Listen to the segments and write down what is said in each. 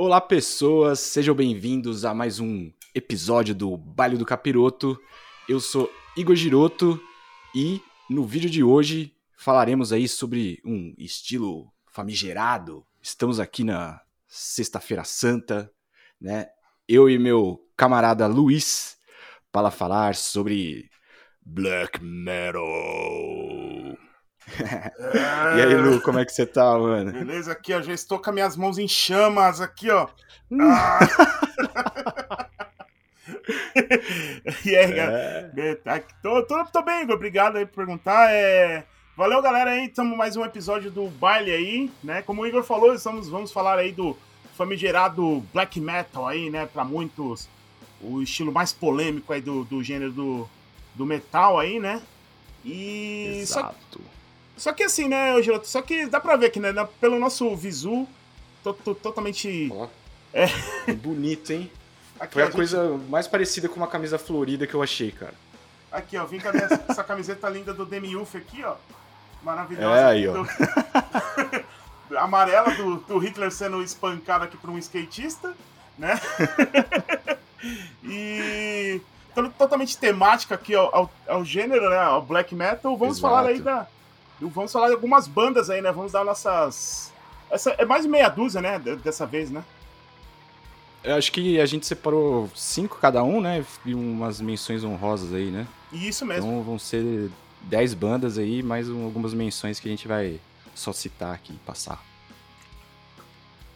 Olá, pessoas, sejam bem-vindos a mais um episódio do Baile do Capiroto. Eu sou Igor Giroto e no vídeo de hoje falaremos aí sobre um estilo famigerado. Estamos aqui na Sexta-feira Santa, né? Eu e meu camarada Luiz para falar sobre black metal. E aí, Lu, como é que você tá, mano? Beleza, aqui, ó. Já estou com as minhas mãos em chamas aqui, ó. Hum. Ah. e aí, galera? Tá, tô, tô, tô bem, Igor. Obrigado aí por perguntar. É... Valeu, galera, aí. Estamos mais um episódio do baile aí, né? Como o Igor falou, estamos, vamos falar aí do famigerado black metal aí, né? Para muitos, o estilo mais polêmico aí do, do gênero do, do metal aí, né? E. Exato. só que assim, né, Giroto? Só que dá pra ver que, né? Pelo nosso visu, to- to- totalmente. Ó, É. Bonito, hein? Aqui, Foi ó, a gente- coisa mais parecida com uma camisa florida que eu achei, cara. Aqui, ó, vim com minha- essa camiseta linda do Demiuf aqui, ó. Maravilhosa. É, aí, ó. Do- Amarela do, do Hitler sendo espancado aqui por um skatista, né? e to- totalmente temática aqui ao, ao, ao gênero, né? Ao black metal. Vamos Exato. falar aí da. Vamos falar de algumas bandas aí, né? Vamos dar nossas. Essa é mais meia dúzia, né? de- Dessa vez, né? Eu acho que a gente separou cinco cada um, né? E umas menções honrosas aí, né? Isso mesmo. Então vão ser dez bandas aí, mais um- algumas menções que a gente vai só citar aqui e passar.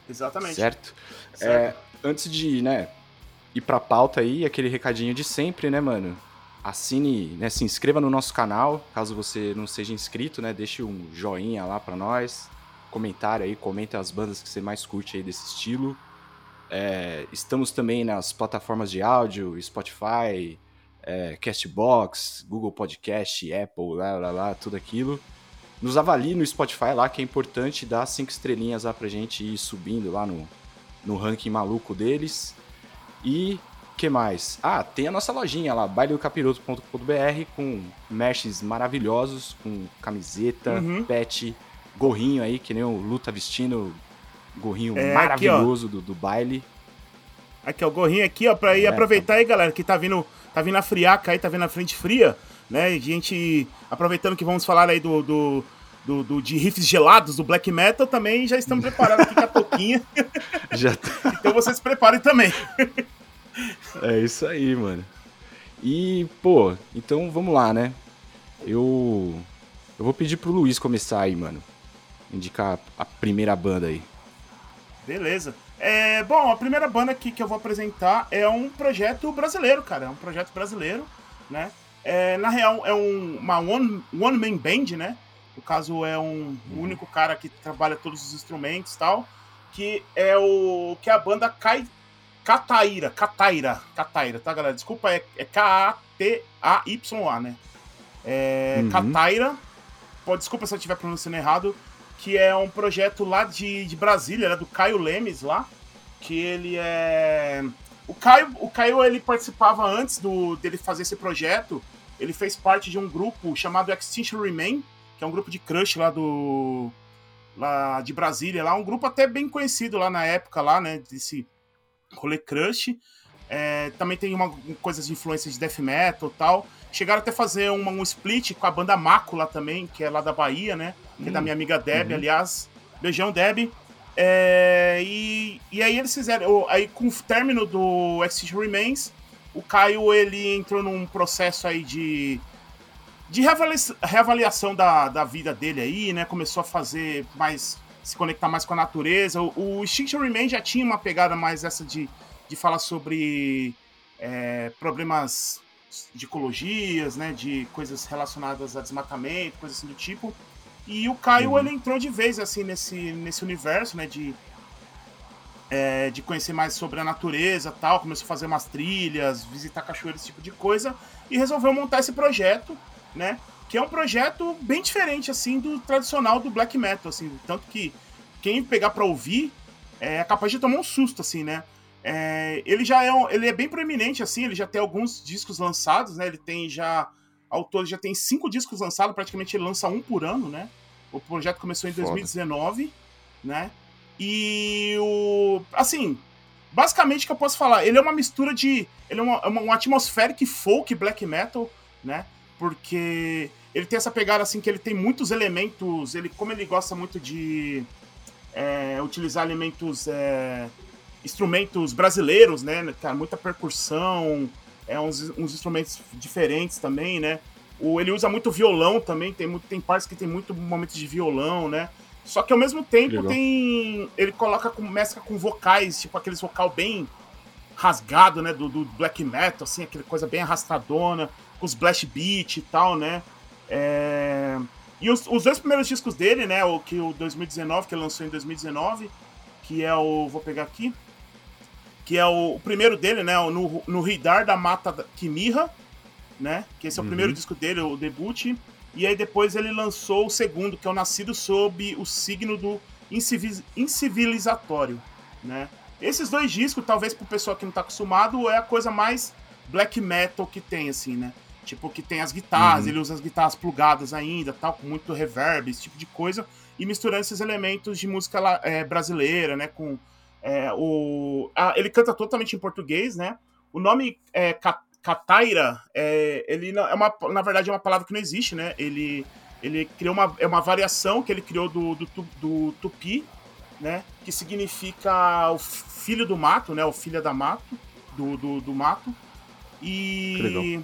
Exatamente. Certo? Certo. É, antes de, né, ir pra pauta aí, aquele recadinho de sempre, né, mano? Assine, né, se inscreva no nosso canal, caso você não seja inscrito, né? Deixe um joinha lá pra nós, comentário aí, comenta as bandas que você mais curte aí desse estilo. É, estamos também nas plataformas de áudio, Spotify, é, Castbox, Google Podcast, Apple, lá, lá, lá, tudo aquilo. Nos avalie no Spotify lá, que é importante, dá cinco estrelinhas lá pra gente ir subindo lá no, no ranking maluco deles. E que mais? Ah, tem a nossa lojinha lá, bailedocapiroto.com.br com meshes maravilhosos, com camiseta, Uhum. pet, gorrinho aí, que nem o Lu tá vestindo, gorrinho É, aqui, maravilhoso do, do baile. Aqui, ó, o gorrinho aqui, ó, pra ir É, aproveitar aí, galera, que tá vindo, tá vindo a friaca aí, tá vindo a frente fria, né? E gente, aproveitando que vamos falar aí do, do, do- do- de riffs gelados do black metal, também já estamos preparados aqui com a touquinha. Já tá. Então vocês se preparem também. É isso aí, mano. E, pô, então vamos lá, né? Eu. Eu vou pedir pro Luiz começar aí, mano. Indicar a primeira banda aí. Beleza. É, bom, a primeira banda aqui que eu vou apresentar é um projeto brasileiro, cara. É um projeto brasileiro, né? É, na real, é um, uma one, one man band, né? No caso, é um o único cara que trabalha todos os instrumentos e tal. Que é o. que é a banda Kai, Cataira. Cataira. Cataira, tá, galera? Desculpa, é, é K-A-T-A-Y-A, né? É, Uhum. Pô, desculpa se eu estiver pronunciando errado que é um projeto lá de, de Brasília, né, do Caio Lemes lá, que ele é o Caio, o Caio ele participava antes do dele fazer esse projeto, ele fez parte de um grupo chamado Extinction Remain, que é um grupo de crush lá do lá de Brasília, lá um grupo até bem conhecido lá na época lá, né, desse rolê crush. É, também tem uma coisas de influência de death metal e tal. Chegaram até a fazer uma- um split com a banda Mácula também, que é lá da Bahia, né? Que é da minha amiga Deb, Uhum. aliás. Beijão, Deb. É, e, e aí eles fizeram. Aí com o término do Extinction Remains, o Caio ele entrou num processo aí de. De reavalia- reavaliação da, da vida dele aí, né? Começou a fazer mais. Se conectar mais com a natureza. O, o Extinction Remains já tinha uma pegada mais essa de, de falar sobre é, problemas de ecologias, né? De coisas relacionadas a desmatamento, coisas assim do tipo. E o Caio, Uhum. ele entrou de vez, assim, nesse, nesse universo, né, de, é, de conhecer mais sobre a natureza tal, começou a fazer umas trilhas, visitar cachoeiras, esse tipo de coisa, e resolveu montar esse projeto, né, que é um projeto bem diferente, assim, do tradicional do black metal, assim, tanto que quem pegar pra ouvir é capaz de tomar um susto, assim, né, é, ele já é, um- ele é bem proeminente, assim, ele já tem alguns discos lançados, né, ele tem já ao todo já tem cinco discos lançados, praticamente ele lança um por ano, né? O projeto começou em Foda. 2019, né? E o. Assim, basicamente o que eu posso falar, ele é uma mistura de. Ele é uma, é uma, um atmospheric folk black metal, né? Porque ele tem essa pegada assim que ele tem muitos elementos. Ele, como ele gosta muito de é, utilizar elementos. É, instrumentos brasileiros, né? Cara, muita percussão, é, uns, uns instrumentos diferentes também, né? O, ele usa muito violão também, tem, muito, tem partes que tem muito momentos de violão, né? Só que ao mesmo tempo Legal. tem. Ele coloca com, mescla com vocais, tipo aqueles vocal bem rasgado, né? Do, do black metal, assim, aquela coisa bem arrastadona, com os blast beat e tal, né? É... E os, os, dois primeiros discos dele, né? O que o 2019, que ele lançou em 2019, que é o. Vou pegar aqui. Que é o, o primeiro dele, né? No, no Ridar da Mata Kimirra, né? Que esse é o uhum. primeiro disco dele, o debut. E aí depois ele lançou o segundo, que é o Nascido sob o signo do incivilizatório, né? Esses dois discos, talvez pro pessoal que não tá acostumado, é a coisa mais black metal que tem, assim, né? Tipo, que tem as guitarras, uhum. ele usa as guitarras plugadas ainda, tal, com muito reverb, esse tipo de coisa, e misturando esses elementos de música é, brasileira, né? Com é, o... Ah, ele canta totalmente em português, né? O nome é Cataira, é, ele é uma, na verdade é uma palavra que não existe, né? Ele, ele criou uma, é uma variação que ele criou do, do, do tupi, né? Que significa o filho do mato, né? O filho da mato, do, do, do mato. E,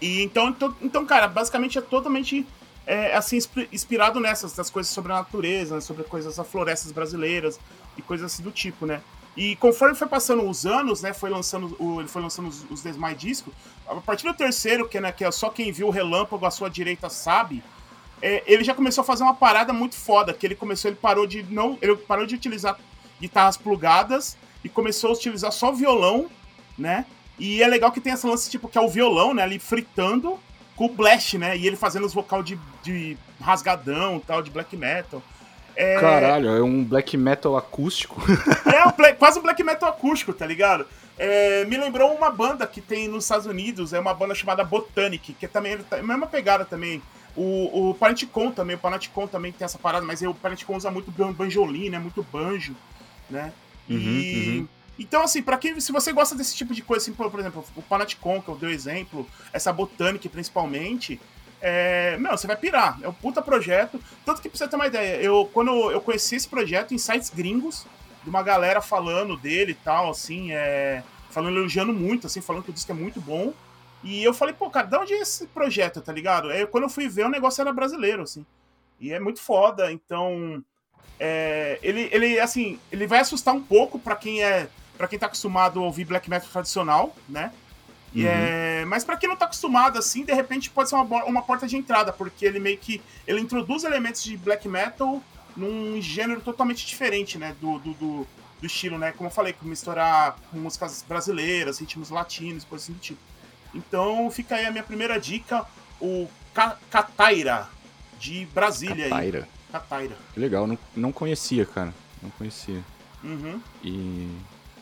e então, então, então, cara, basicamente é totalmente é, assim inspirado nessas das coisas sobre a natureza, né? sobre coisas das florestas brasileiras e coisas assim do tipo, né? E conforme foi passando os anos, né, foi lançando o, ele foi lançando os, os demais discos, a partir do terceiro, que, né, que é só quem viu o relâmpago à sua direita sabe, é, ele já começou a fazer uma parada muito foda, que ele começou, ele parou de não, ele parou de utilizar guitarras plugadas e começou a utilizar só violão, né? E é legal que tem essa lance tipo que é o violão, né, ali fritando com o blast, né? E ele fazendo os vocal de, de rasgadão, tal, de black metal. É... Caralho, é um black metal acústico. É um black, quase um black metal acústico, tá ligado? É, me lembrou uma banda que tem nos Estados Unidos, é uma banda chamada Botanic, que é também é a mesma pegada também. O, o Parenticon também, o Parenticon também tem essa parada, mas o Parenticon usa muito banjolim, né? Muito banjo, né? Uhum, e... Uhum. Então, assim, para quem. Se você gosta desse tipo de coisa, assim, por, por exemplo, o Panaticon, que eu dei o exemplo, essa Botanic principalmente, é, meu, você vai pirar. É um puta projeto. Tanto que pra você ter uma ideia, eu, quando eu conheci esse projeto em sites gringos, de uma galera falando dele e tal, assim, é, falando, elogiando muito, assim, falando que o disco é muito bom. E eu falei, pô, cara, de onde é esse projeto, tá ligado? Aí quando eu fui ver, o negócio era brasileiro, assim. E é muito foda, então. É, ele, ele, assim, ele vai assustar um pouco para quem é. Para quem tá acostumado a ouvir black metal tradicional, né? Uhum. É, mas para quem não tá acostumado assim, de repente pode ser uma, uma porta de entrada, porque ele meio que ele introduz elementos de black metal num gênero totalmente diferente, né, do, do, do, do estilo, né? Como eu falei, com misturar com músicas brasileiras, ritmos latinos, coisas assim do tipo. Então fica aí a minha primeira dica, o Cataira, de Brasília Cataira. aí. Cataira. Que legal, não, não conhecia, cara. Não conhecia. Uhum. E,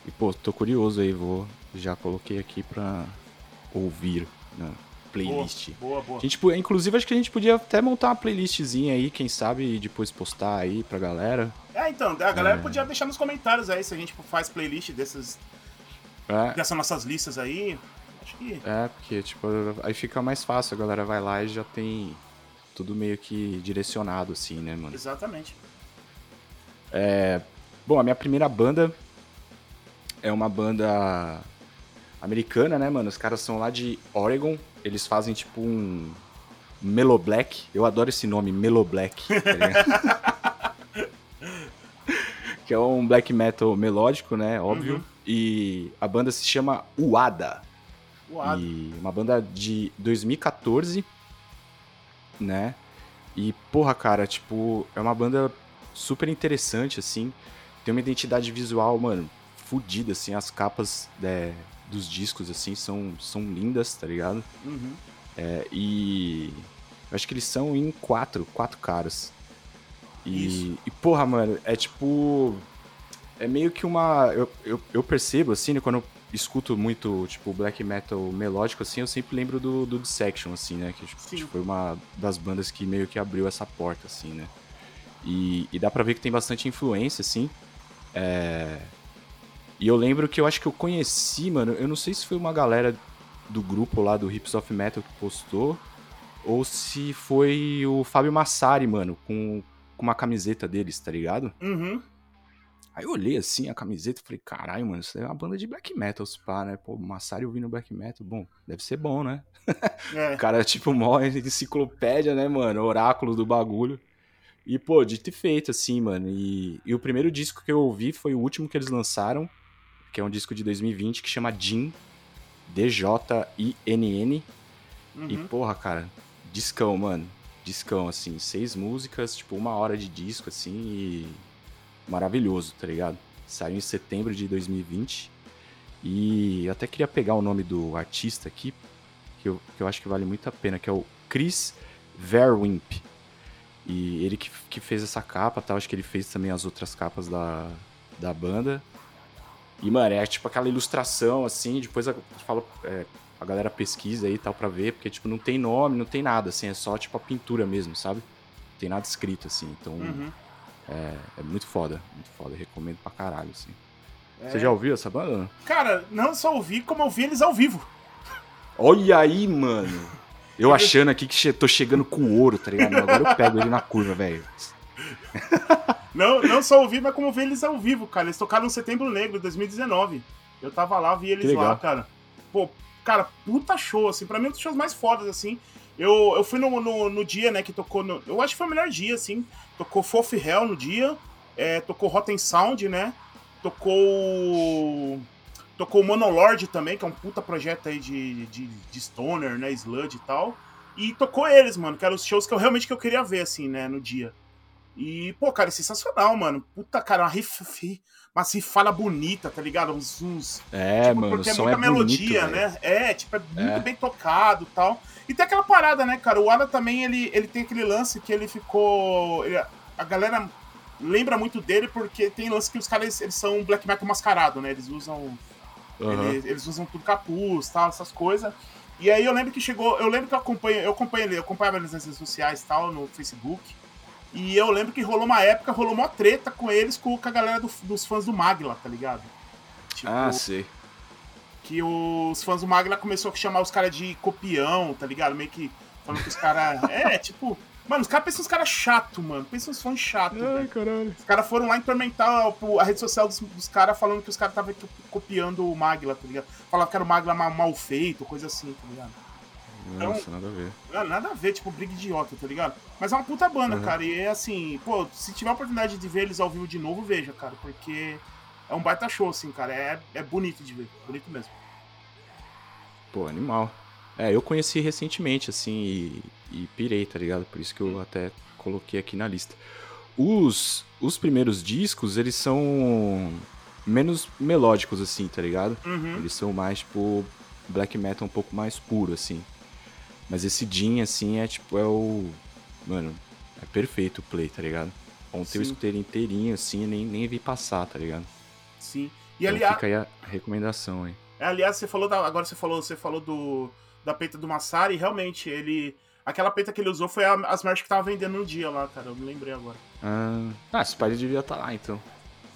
e, pô, tô curioso aí, vou já coloquei aqui pra ouvir na playlist. Boa, boa, boa. A gente, inclusive, acho que a gente podia até montar uma playlistzinha aí, quem sabe, e depois postar aí pra galera. É, então, a galera é... podia deixar nos comentários aí se a gente faz playlist dessas, é. dessas nossas listas aí. Acho que... É, porque, tipo, aí fica mais fácil, a galera vai lá e já tem tudo meio que direcionado, assim, né, mano? Exatamente. É... Bom, a minha primeira banda é uma banda americana, né, mano? Os caras são lá de Oregon. Eles fazem tipo um Melo Black. Eu adoro esse nome, Melo Black. Tá que é um black metal melódico, né? Óbvio. Uhum. E a banda se chama Uada. Uada. E uma banda de 2014, né? E, porra, cara, tipo, é uma banda super interessante, assim. Tem uma identidade visual, mano, fodida, assim. As capas é, dos discos, assim, são, são lindas, tá ligado? Uhum. É, e eu acho que eles são em quatro, quatro caras. E, e, porra, mano, é tipo. É meio que uma. Eu, eu, eu percebo, assim, né, quando eu escuto muito, tipo, black metal melódico, assim, eu sempre lembro do, do Dissection, assim, né? Que tipo, foi uma das bandas que meio que abriu essa porta, assim, né? E, e dá pra ver que tem bastante influência, assim. É... E eu lembro que eu acho que eu conheci, mano, eu não sei se foi uma galera do grupo lá do Hips of Metal que postou, ou se foi o Fábio Massari, mano, com, com uma camiseta deles, tá ligado? Uhum. Aí eu olhei assim a camiseta e falei, caralho, mano, isso é uma banda de black metal, se pá, né? Pô, Massari ouvindo black metal, bom, deve ser bom, né? É. o cara, tipo, mó enciclopédia, né, mano? Oráculo do bagulho. E, pô, dito e feito, assim, mano. E, e o primeiro disco que eu ouvi foi o último que eles lançaram, que é um disco de 2020 que chama Jin, D-J-I-N-N. Uhum. E, porra, cara, discão, mano. Discão, assim, seis músicas, tipo, uma hora de disco, assim, e maravilhoso, tá ligado? Saiu em setembro de 2020. E eu até queria pegar o nome do artista aqui, que eu, que eu acho que vale muito a pena, que é o Chris Verwimp. E ele que, que fez essa capa, tá? Acho que ele fez também as outras capas da, da banda. E, mano, é tipo aquela ilustração, assim, depois a, fala, é, a galera pesquisa aí e tal pra ver, porque, tipo, não tem nome, não tem nada, assim, é só, tipo, a pintura mesmo, sabe? Não tem nada escrito, assim, então Uhum. é, é muito foda, muito foda, recomendo pra caralho, assim. É. Você já ouviu essa banda? Cara, não só ouvi, como eu vi eles ao vivo. Olha aí, mano! Eu achando aqui que tô chegando com ouro, tá ligado? Agora eu pego ele na curva, velho. Não, não só ouvi, mas como vi eles ao vivo, cara. Eles tocaram no Setembro Negro, 2019. Eu tava lá, vi eles lá, cara. Pô, cara, puta show, assim. Pra mim, um dos shows mais fodas, assim. Eu, eu fui no, no, no dia, né, que tocou. No, eu acho que foi o melhor dia, assim. Tocou Fof Hell no dia. é, tocou Rotten Sound, né? Tocou. Tocou Monolord também, que é um puta projeto aí de, de, de Stoner, né? Sludge e tal. E tocou eles, mano, que eram os shows que eu realmente que eu queria ver, assim, né, no dia. E, pô, cara, é sensacional, mano. Puta, cara, uma riff, fi- uma rifada bonita, tá ligado? Uns. uns É, tipo, mano, porque é som muita é melodia, bonito, né? É, tipo, é muito É. bem tocado e tal. E tem aquela parada, né, cara? O Ada também, ele, ele tem aquele lance que ele ficou. ele- a galera lembra muito dele porque tem lance que os caras eles são black metal mascarado, né? Eles usam. Aham. Eles, eles usam tudo capuz, tal, essas coisas. E aí eu lembro que chegou. Eu lembro que eu acompanho. Eu acompanho ele, eu acompanhava eles nas redes sociais tal, no Facebook. E eu lembro que rolou uma época, rolou uma treta com eles, com, com a galera do- dos fãs do Magla, tá ligado? Tipo, Ah, sei. que os fãs do Magla começou a chamar os caras de copião, tá ligado? Meio que falando que os caras. É, tipo. Mano, os caras pensam uns caras chato, mano. Pensam uns fãs chato, velho. caralho. Os caras foram lá implementar o- a rede social dos, dos caras falando que os caras estavam copiando o Magla, tá ligado? Falavam que era o Magla ma- mal feito, coisa assim, tá ligado? Nossa, nada a ver. Não, Nada a ver, tipo, briga idiota, tá ligado? Mas é uma puta banda, Uhum. cara. E é assim, pô, se tiver a oportunidade de ver eles ao vivo de novo, veja, cara. Porque é um baita show, assim, cara. É, é bonito de ver. Bonito mesmo. Pô, animal. É, eu conheci recentemente, assim, e, e pirei, tá ligado? Por isso que eu até coloquei aqui na lista. Os, os primeiros discos, eles são menos melódicos, assim, tá ligado? Uhum. Eles são mais, tipo, black metal um pouco mais puro, assim. Mas esse Jim, assim, é tipo, é o. Mano, é perfeito o play, tá ligado? Ontem eu Sim. escutei ele inteirinho, assim, e nem, nem vi passar, tá ligado? Sim. E Então aliás, fica aí a recomendação aí. aliás, você falou da, agora você falou, você falou do da peita do Massari, realmente ele aquela peita que ele usou foi a- as merch que tava vendendo no dia lá, cara. Eu me lembrei agora. Ah, ah esse pai devia estar lá, então.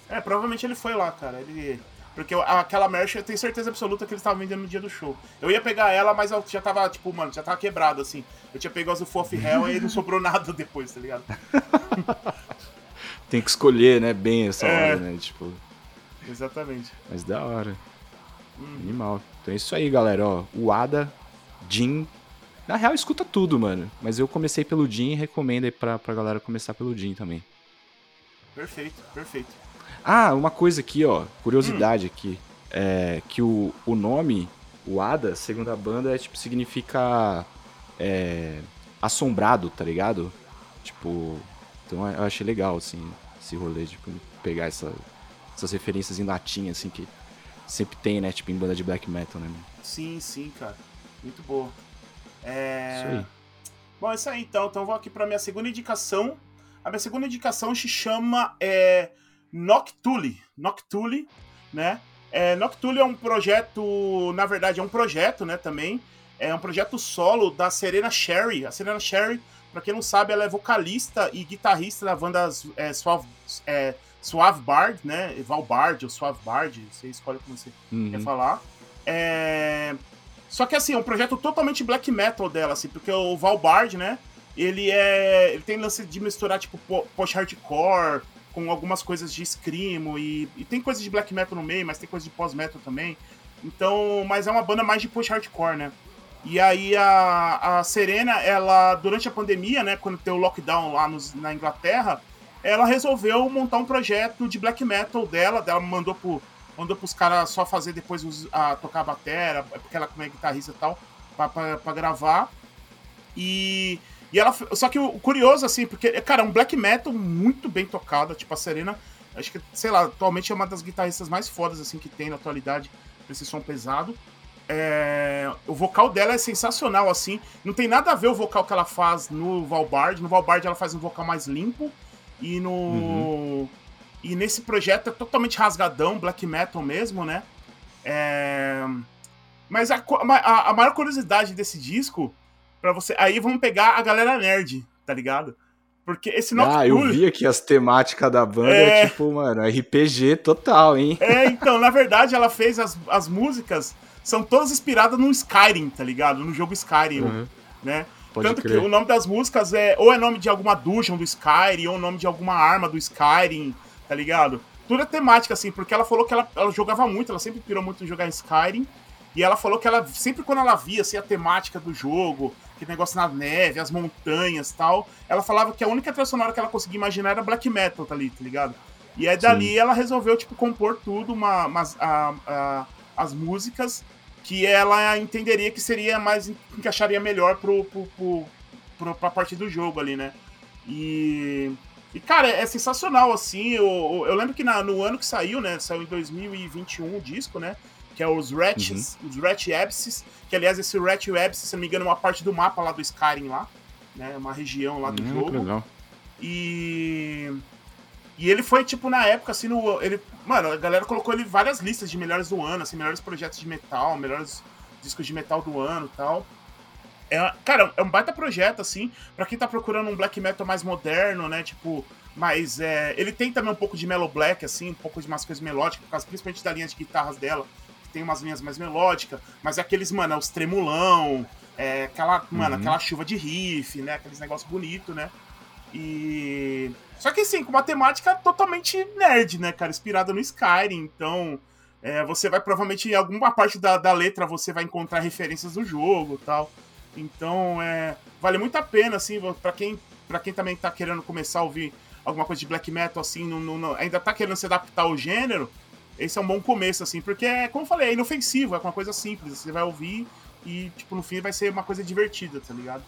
É, provavelmente ele foi lá, cara. Ele porque aquela merch eu tenho certeza absoluta que eles estavam vendendo no dia do show. Eu ia pegar ela, mas eu já tava, tipo, mano, já tava quebrado, assim. Eu tinha pegado as do Fof Hell e não sobrou nada depois, tá ligado? Tem que escolher, né, bem essa É. hora, né? Tipo, Exatamente. mas da hora. Hum. Animal. Então é isso aí, galera, ó. O Ada, Jin. Na real, escuta tudo, mano. Mas eu comecei pelo Jin e recomendo aí pra, pra galera começar pelo Jin também. Perfeito, perfeito. Ah, uma coisa aqui, ó. Hum. Curiosidade aqui. É que o, o nome, o Ada, segundo a banda, é tipo, significa é, assombrado, tá ligado? Tipo. Então eu achei legal, assim, esse rolê de tipo, pegar essa- essas referências em latim, assim, que sempre tem, né? Tipo, em banda de black metal, né? mano? Sim, sim, cara. Muito boa. É... Isso aí. Bom, é isso aí então. Então eu vou aqui pra minha segunda indicação. A minha segunda indicação se chama é, Noctuli. Noctuli, né? É, Noctuli é um projeto, na verdade, é um projeto, né, também. É um projeto solo da Serena Sherry. A Serena Sherry Pra quem não sabe, ela é vocalista e guitarrista da banda é, Suave, é, Suave Bard, né? Valbard ou Suave Bard, você escolhe como você uhum. quer falar. É... Só que assim, é um projeto totalmente black metal dela, assim, porque o Valbard, né? Ele é. Ele tem lance de misturar, tipo, post-hardcore com algumas coisas de screamo e, e tem coisas de black metal no meio, mas tem coisas de pós-metal também. Então, mas é uma banda mais de post-hardcore, né? E aí a, a Serena, ela, durante a pandemia, né, quando tem o lockdown lá nos, na Inglaterra, ela resolveu montar um projeto de black metal dela, dela mandou pro, mandou pros caras só fazer depois os, a, tocar a batera, porque ela como é guitarrista e tal, pra gravar. E, e ela. Só que o curioso, assim, porque, cara, é um black metal muito bem tocado, tipo a Serena. Acho que, sei lá, atualmente é uma das guitarristas mais fodas, assim, que tem na atualidade pra esse som pesado. É, o vocal dela é sensacional, assim. Não tem nada a ver o vocal que ela faz no Valbard. No Valbard ela faz um vocal mais limpo. E no. Uhum. E nesse projeto é totalmente rasgadão, black metal mesmo, né? É... Mas a, a, a, maior curiosidade desse disco, para você. Aí vamos pegar a galera nerd, tá ligado? Porque esse Nocturne... Ah, eu vi aqui as temáticas da banda, é... tipo, mano, RPG total, hein? É, então, na verdade, ela fez as, as músicas, são todas inspiradas no Skyrim, tá ligado? No jogo Skyrim, uhum. né? Pode Tanto crer. que o nome das músicas é ou é nome de alguma dungeon do Skyrim, ou nome de alguma arma do Skyrim, tá ligado? Tudo é temática, assim, porque ela falou que ela, ela jogava muito, ela sempre pirou muito em jogar Skyrim. E ela falou que ela, sempre quando ela via assim, a temática do jogo, aquele negócio na neve, as montanhas tal, ela falava que a única trilha sonora que ela conseguia imaginar era black metal, tá, ali, tá ligado? E aí dali Sim. ela resolveu, tipo, compor tudo, uma, uma a, a, as músicas que ela entenderia que seria mais, encaixaria melhor pro, pro, pro, pro, pra parte do jogo ali, né? E e, cara, é sensacional, assim. Eu, eu lembro que na, no ano que saiu, né? Saiu em 2021 o disco, né? Que é os Wretches, uhum. os Wretch Abysses. Que, aliás, esse Wretch Abysses, se não me engano, é uma parte do mapa lá do Skyrim lá. Né? Uma região lá do hum, jogo. Legal. E... E ele foi, tipo, na época, assim, no. Ele, mano, a galera colocou ele em várias listas de melhores do ano, assim, melhores projetos de metal, melhores discos de metal do ano e tal. É, cara, é um baita projeto, assim, para quem tá procurando um black metal mais moderno, né? Tipo, mas é, ele tem também um pouco de mellow black, assim, um pouco de umas coisas melódicas, por causa principalmente da linha de guitarras dela, tem umas linhas mais melódicas, mas é aqueles, mano, é os tremulão, é aquela, mano, uhum. aquela chuva de riff, né? Aqueles negócios bonitos, né? E. Só que assim, com uma temática totalmente nerd, né, cara? Inspirada no Skyrim, então. É, você vai provavelmente em alguma parte da, da letra você vai encontrar referências do jogo tal. Então, é, vale muito a pena, assim, para quem, pra quem também tá querendo começar a ouvir alguma coisa de black metal, assim, não, não, ainda tá querendo se adaptar ao gênero, esse é um bom começo, assim, porque, é, como eu falei, é inofensivo, é uma coisa simples, você vai ouvir e, tipo, no fim vai ser uma coisa divertida, tá ligado?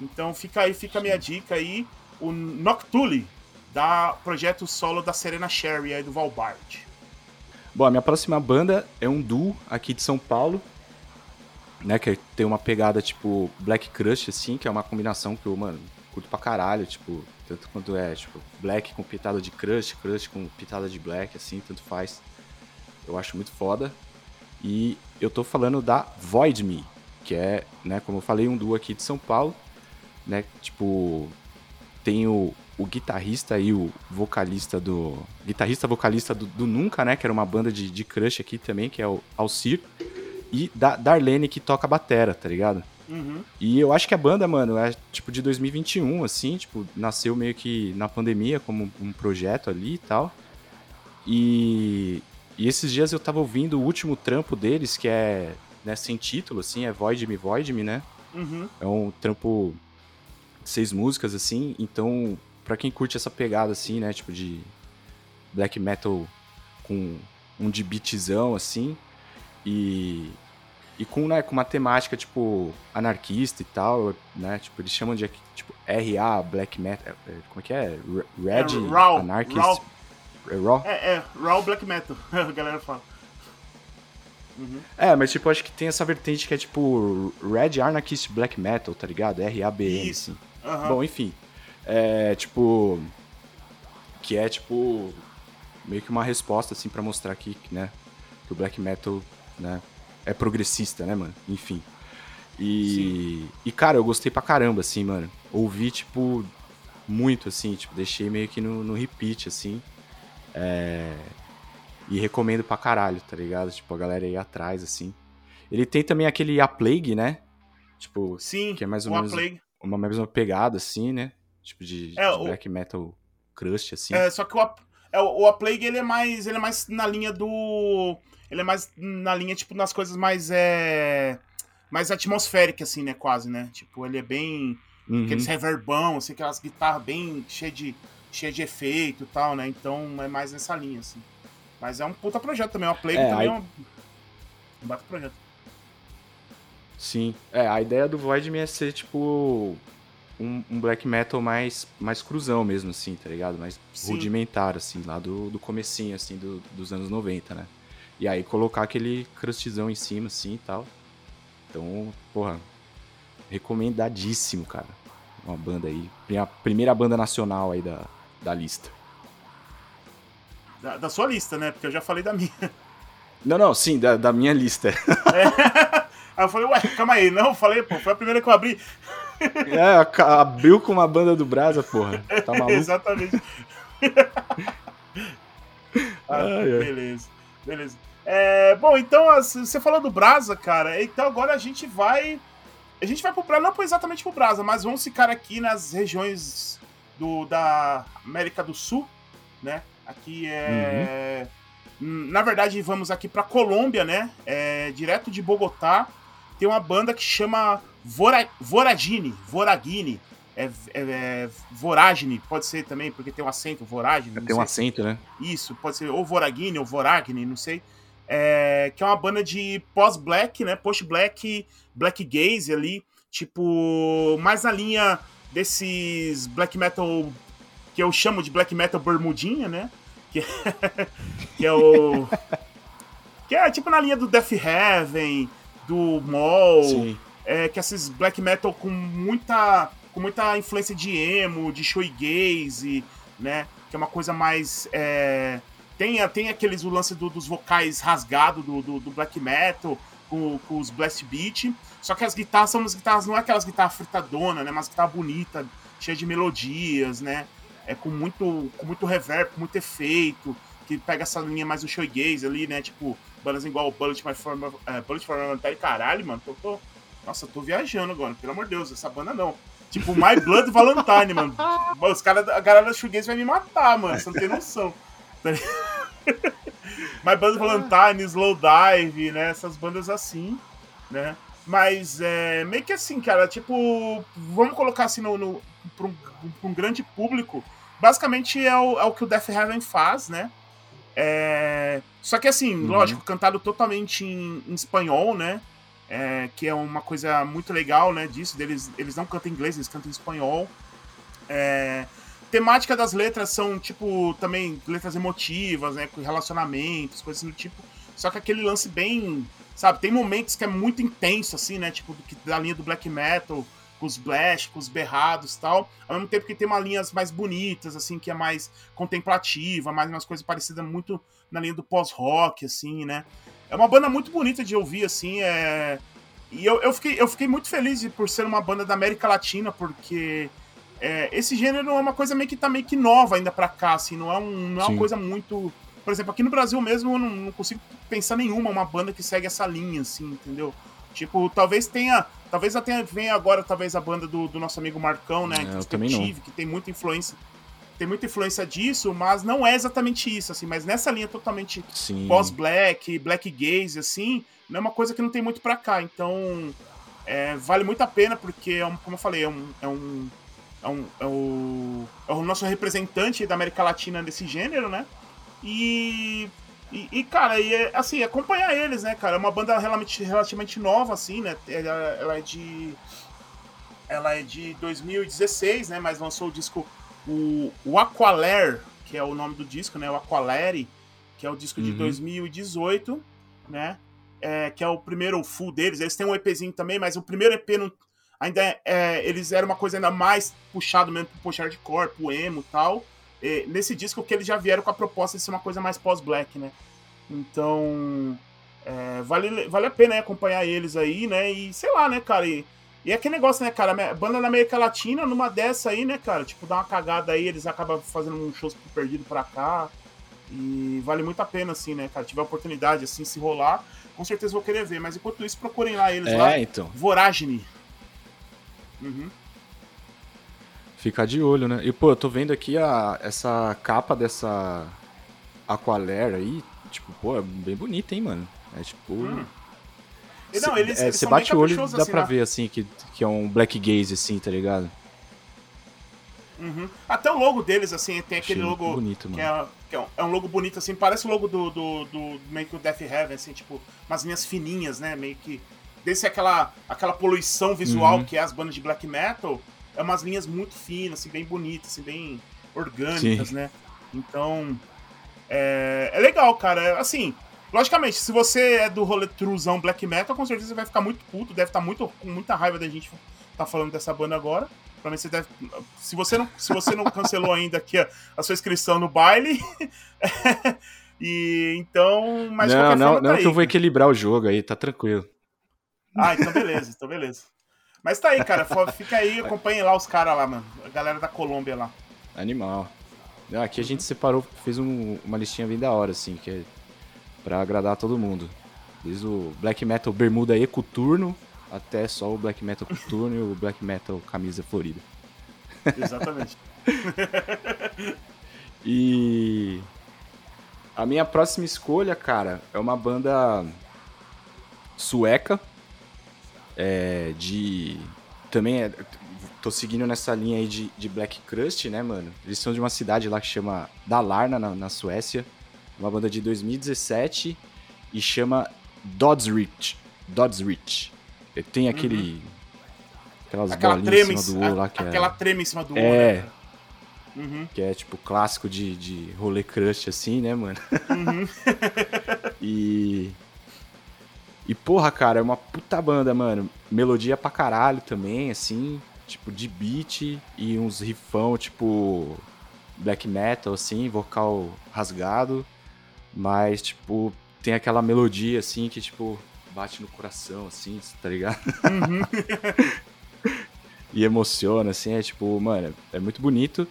Então fica aí, fica a minha dica aí, o Noctuli, da projeto solo da Serena Sherry aí do Valbard. Bom, a minha próxima banda é um duo aqui de São Paulo, né? Que tem uma pegada tipo Black Crush, assim, que é uma combinação que eu, mano, curto pra caralho, tipo, tanto quanto é, tipo, Black com pitada de Crush, Crush com pitada de Black, assim, tanto faz. Eu acho muito foda. E eu tô falando da Void Me, que é, né, como eu falei, um duo aqui de São Paulo, né? Tipo, tem o, o guitarrista e o vocalista do. Guitarrista vocalista do, do, Nunca, né? Que era uma banda de, de crush aqui também, que é o Alcir e da Darlene que toca batera, tá ligado? Uhum. E eu acho que a banda, mano, é tipo de 2021, assim, tipo, nasceu meio que na pandemia como um projeto ali e tal. E, e esses dias eu tava ouvindo o último trampo deles, que é, né, sem título, assim, é Void Me, Void Me, né? Uhum. É um trampo de seis músicas, assim, então, pra quem curte essa pegada, assim, né, tipo de black metal com um de beatzão, assim, e e com, né, com uma temática, tipo, anarquista e tal, né? Tipo, eles chamam de, tipo, RA, Black Metal. É, como é que é? Red é, raw, Anarchist. Raw. É Raw? É, é, Raw Black Metal, a galera fala. Uhum. É, mas tipo, acho que tem essa vertente que é tipo Red Anarchist Black Metal, tá ligado? R-A-B-N, assim. Uhum. Bom, enfim. É, tipo... Que é, tipo... Meio que uma resposta, assim, para mostrar aqui, né? Que o Black Metal, né? é progressista, né, mano? Enfim. E, e, cara, eu gostei pra caramba, assim, mano. Ouvi, tipo, muito, assim, tipo, deixei meio que no, no repeat, assim. É... E recomendo pra caralho, tá ligado? Tipo, a galera aí atrás, assim. Ele tem também aquele A Plague, né? Tipo, Sim, que é mais ou menos uma mesma pegada, assim, né? Tipo, de, é, de o... black metal crust, assim. É, só que o, A, é, o A Plague, ele é mais. Ele é mais na linha do. Ele é mais na linha, tipo, nas coisas mais. É, mais atmosféricas, assim, né? Quase, né? Tipo, ele é bem. Uhum. Aqueles reverbão, assim, aquelas guitarras bem cheias de, cheia de efeito e tal, né? Então é mais nessa linha, assim. Mas é um puta projeto também. O A Plague é, também é um. Um bata projeto. Sim. É, a ideia do Void Me é ser, tipo, um, um, black metal mais, mais cruzão mesmo, assim, tá ligado? Mais Sim. rudimentar, assim, lá do, do comecinho, assim, do, dos anos 90, né? E aí colocar aquele crustzão em cima, assim, e tal. Então, porra, recomendadíssimo, cara. Uma banda aí. A primeira banda nacional aí da, da lista. Da, da sua lista, né? Porque eu já falei da minha. Não, não, sim, da, da minha lista. É. Aí eu falei, ué, calma aí. Não, falei, pô, foi a primeira que eu abri. É, abriu com uma banda do Brasa, porra. Tá maluco? Exatamente. ah, beleza, beleza. É, bom, então, você falou do Brasa, cara, então agora a gente vai. A gente vai pro Brasa, não exatamente pro Brasa, mas vamos ficar aqui nas regiões do, da América do Sul, né? Aqui é. Uhum. Na verdade, vamos aqui pra Colômbia, né? É, direto de Bogotá tem uma banda que chama Vora, Voragine, Voragine, é, é, é, Voragine, pode ser também, porque tem um acento, Voragine. Tem um acento, né? Isso, pode ser ou Voragine ou Voragine, não sei. É, que é uma banda de pós-black, né? Post-black, black gaze ali, tipo, mais na linha desses black metal que eu chamo de black metal bermudinha, né? Que é, que é o. que é tipo na linha do Death Heaven, do Mall, é, que esses black metal com muita com muita influência de emo, de shoegaze, né? Que é uma coisa mais é, tem, tem aqueles o lance do, dos vocais rasgados do, do, do, black metal com, com, os blast beat, só que as guitarras são umas guitarras não é aquelas guitarras fritadona, né? Mas guitarra bonita, cheia de melodias, né? É com muito com muito reverb, com muito efeito, que pega essa linha mais do shoegaze ali, né? Tipo bandas igual Bullet for, uh, Bullet for Valentine, caralho, mano, tô, tô, nossa, tô viajando agora, pelo amor de Deus, essa banda não. Tipo, My Blood Valentine, mano. Os caras, a galera da Shoegaze vai me matar, mano, você não tem noção. Tá My Blood Valentine, Slow Dive, né, essas bandas assim, né. Mas é meio que assim, cara, tipo, vamos colocar assim no, no pra, um, pra um grande público. Basicamente é o, é o que o Death Heaven faz, né? É... Só que assim, uhum. lógico, cantado totalmente em, em espanhol, né? É, que é uma coisa muito legal, né? Disso, deles, eles não cantam em inglês, eles cantam em espanhol. É... Temática das letras são, tipo, também letras emotivas, né? Com relacionamentos, coisas do tipo. Só que aquele lance bem. Sabe, tem momentos que é muito intenso, assim, né? Tipo, da linha do black metal com os blast, com os berrados tal, ao mesmo tempo que tem uma linhas mais bonitas, assim, que é mais contemplativa, mais umas coisas parecidas muito na linha do pós-rock, assim, né? É uma banda muito bonita de ouvir, assim, é... E eu, eu, fiquei, eu fiquei muito feliz por ser uma banda da América Latina, porque é, esse gênero é uma coisa meio que tá meio que nova ainda pra cá, assim, não é, um, não é uma coisa muito... Por exemplo, aqui no Brasil mesmo eu não, não consigo pensar nenhuma, uma banda que segue essa linha, assim, entendeu? Tipo, talvez tenha Talvez até venha agora, talvez, a banda do, do nosso amigo Marcão, né? É, não. que tem muita influência. Tem muita influência disso, mas não é exatamente isso, assim, mas nessa linha totalmente pós-black, black gaze, assim, não é uma coisa que não tem muito pra cá. Então, é, vale muito a pena, porque, é um, como eu falei, é um, é um é, um, é, o, é o nosso representante da América Latina desse gênero, né? E e, e, cara, e, é, assim, acompanhar eles, né, cara? É uma banda relativamente, relativamente nova, assim, né? Ela, ela, é de. Ela é de 2016, né? Mas lançou o disco. O, o Aqualair, que é o nome do disco, né? O Aqualere, que é o disco uhum. de 2018, né? É, que é o primeiro full deles. Eles têm um EPzinho também, mas o primeiro EP não, ainda é, é, eles eram uma coisa ainda mais puxado mesmo pro de corpo, pro emo e tal nesse disco que eles já vieram com a proposta de ser uma coisa mais pós-black, né? Então, É, vale, vale a pena acompanhar eles aí, né? E sei lá, né, cara? E, e é aquele negócio, né, cara? Banda na América Latina, numa dessa aí, né, cara? Tipo, dá uma cagada aí, eles acabam fazendo um show perdido pra cá. E vale muito a pena, assim, né, cara? Tiver oportunidade, assim, se rolar, com certeza vou querer ver. Mas enquanto isso, procurem lá eles é, lá. então. Voragine. Uhum. Ficar de olho, né? E, pô, eu tô vendo aqui a, essa capa dessa Aqualera aí. Tipo, pô, é bem bonita, hein, mano? É tipo. Hum. Não, eles, é, eles você bate o olho e dá assim, pra lá. ver, assim, que, que é um black gaze, assim, tá ligado? Uhum. Até o logo deles, assim, tem aquele Achei logo. bonito, que, é, que é, um, é, um, logo bonito, assim, parece o logo do, do, do meio que o Death Heaven, assim, tipo, umas linhas fininhas, né? Meio que. Desse aquela, aquela poluição visual uhum. que é as bandas de black metal, é umas linhas muito finas, assim, bem bonitas, assim, bem orgânicas, Sim. né? Então. É, é legal, cara. Assim, logicamente, se você é do rolê truzão black metal, com certeza você vai ficar muito puto, deve estar muito, com muita raiva da gente tá falando dessa banda agora. Provavelmente você deve. Se você não, se você não cancelou ainda aqui a, a sua inscrição no baile. e então. Mas não, não, forma, não tá que aí, eu vou equilibrar o jogo aí, tá tranquilo. Ah, então beleza, então beleza. Mas tá aí, cara. Fica aí, acompanhem lá os caras lá, mano. A galera da Colômbia lá. Animal. Ah, Aqui a gente separou, fez um- uma listinha bem da hora, assim, que é pra agradar todo mundo. Desde o black metal bermuda ecoturno até só o black metal coturno e o black metal camisa florida. Exatamente. E a minha próxima escolha, cara, é uma banda sueca é, de também é, tô seguindo nessa linha aí de, de Black Crust, né, mano? Eles são de uma cidade lá que chama Dalarna, na, na Suécia. Uma banda de 2017 e chama Dodsrich. Dodsrich. Tem aquele. Aquelas Aquela bolinhas em cima do olho lá que é. aquela trema em cima do olho. É. né? Uhum. Que é tipo clássico de, de rolê crush, assim, né, mano? Uhum. E. E porra, cara, é uma puta banda, mano. Melodia pra caralho também, assim. Tipo, de beat e uns rifão, tipo. Black metal, assim, vocal rasgado. Mas, tipo, tem aquela melodia, assim, que, tipo, bate no coração, assim, tá ligado? Uhum. e emociona, assim, é tipo, mano, é muito bonito.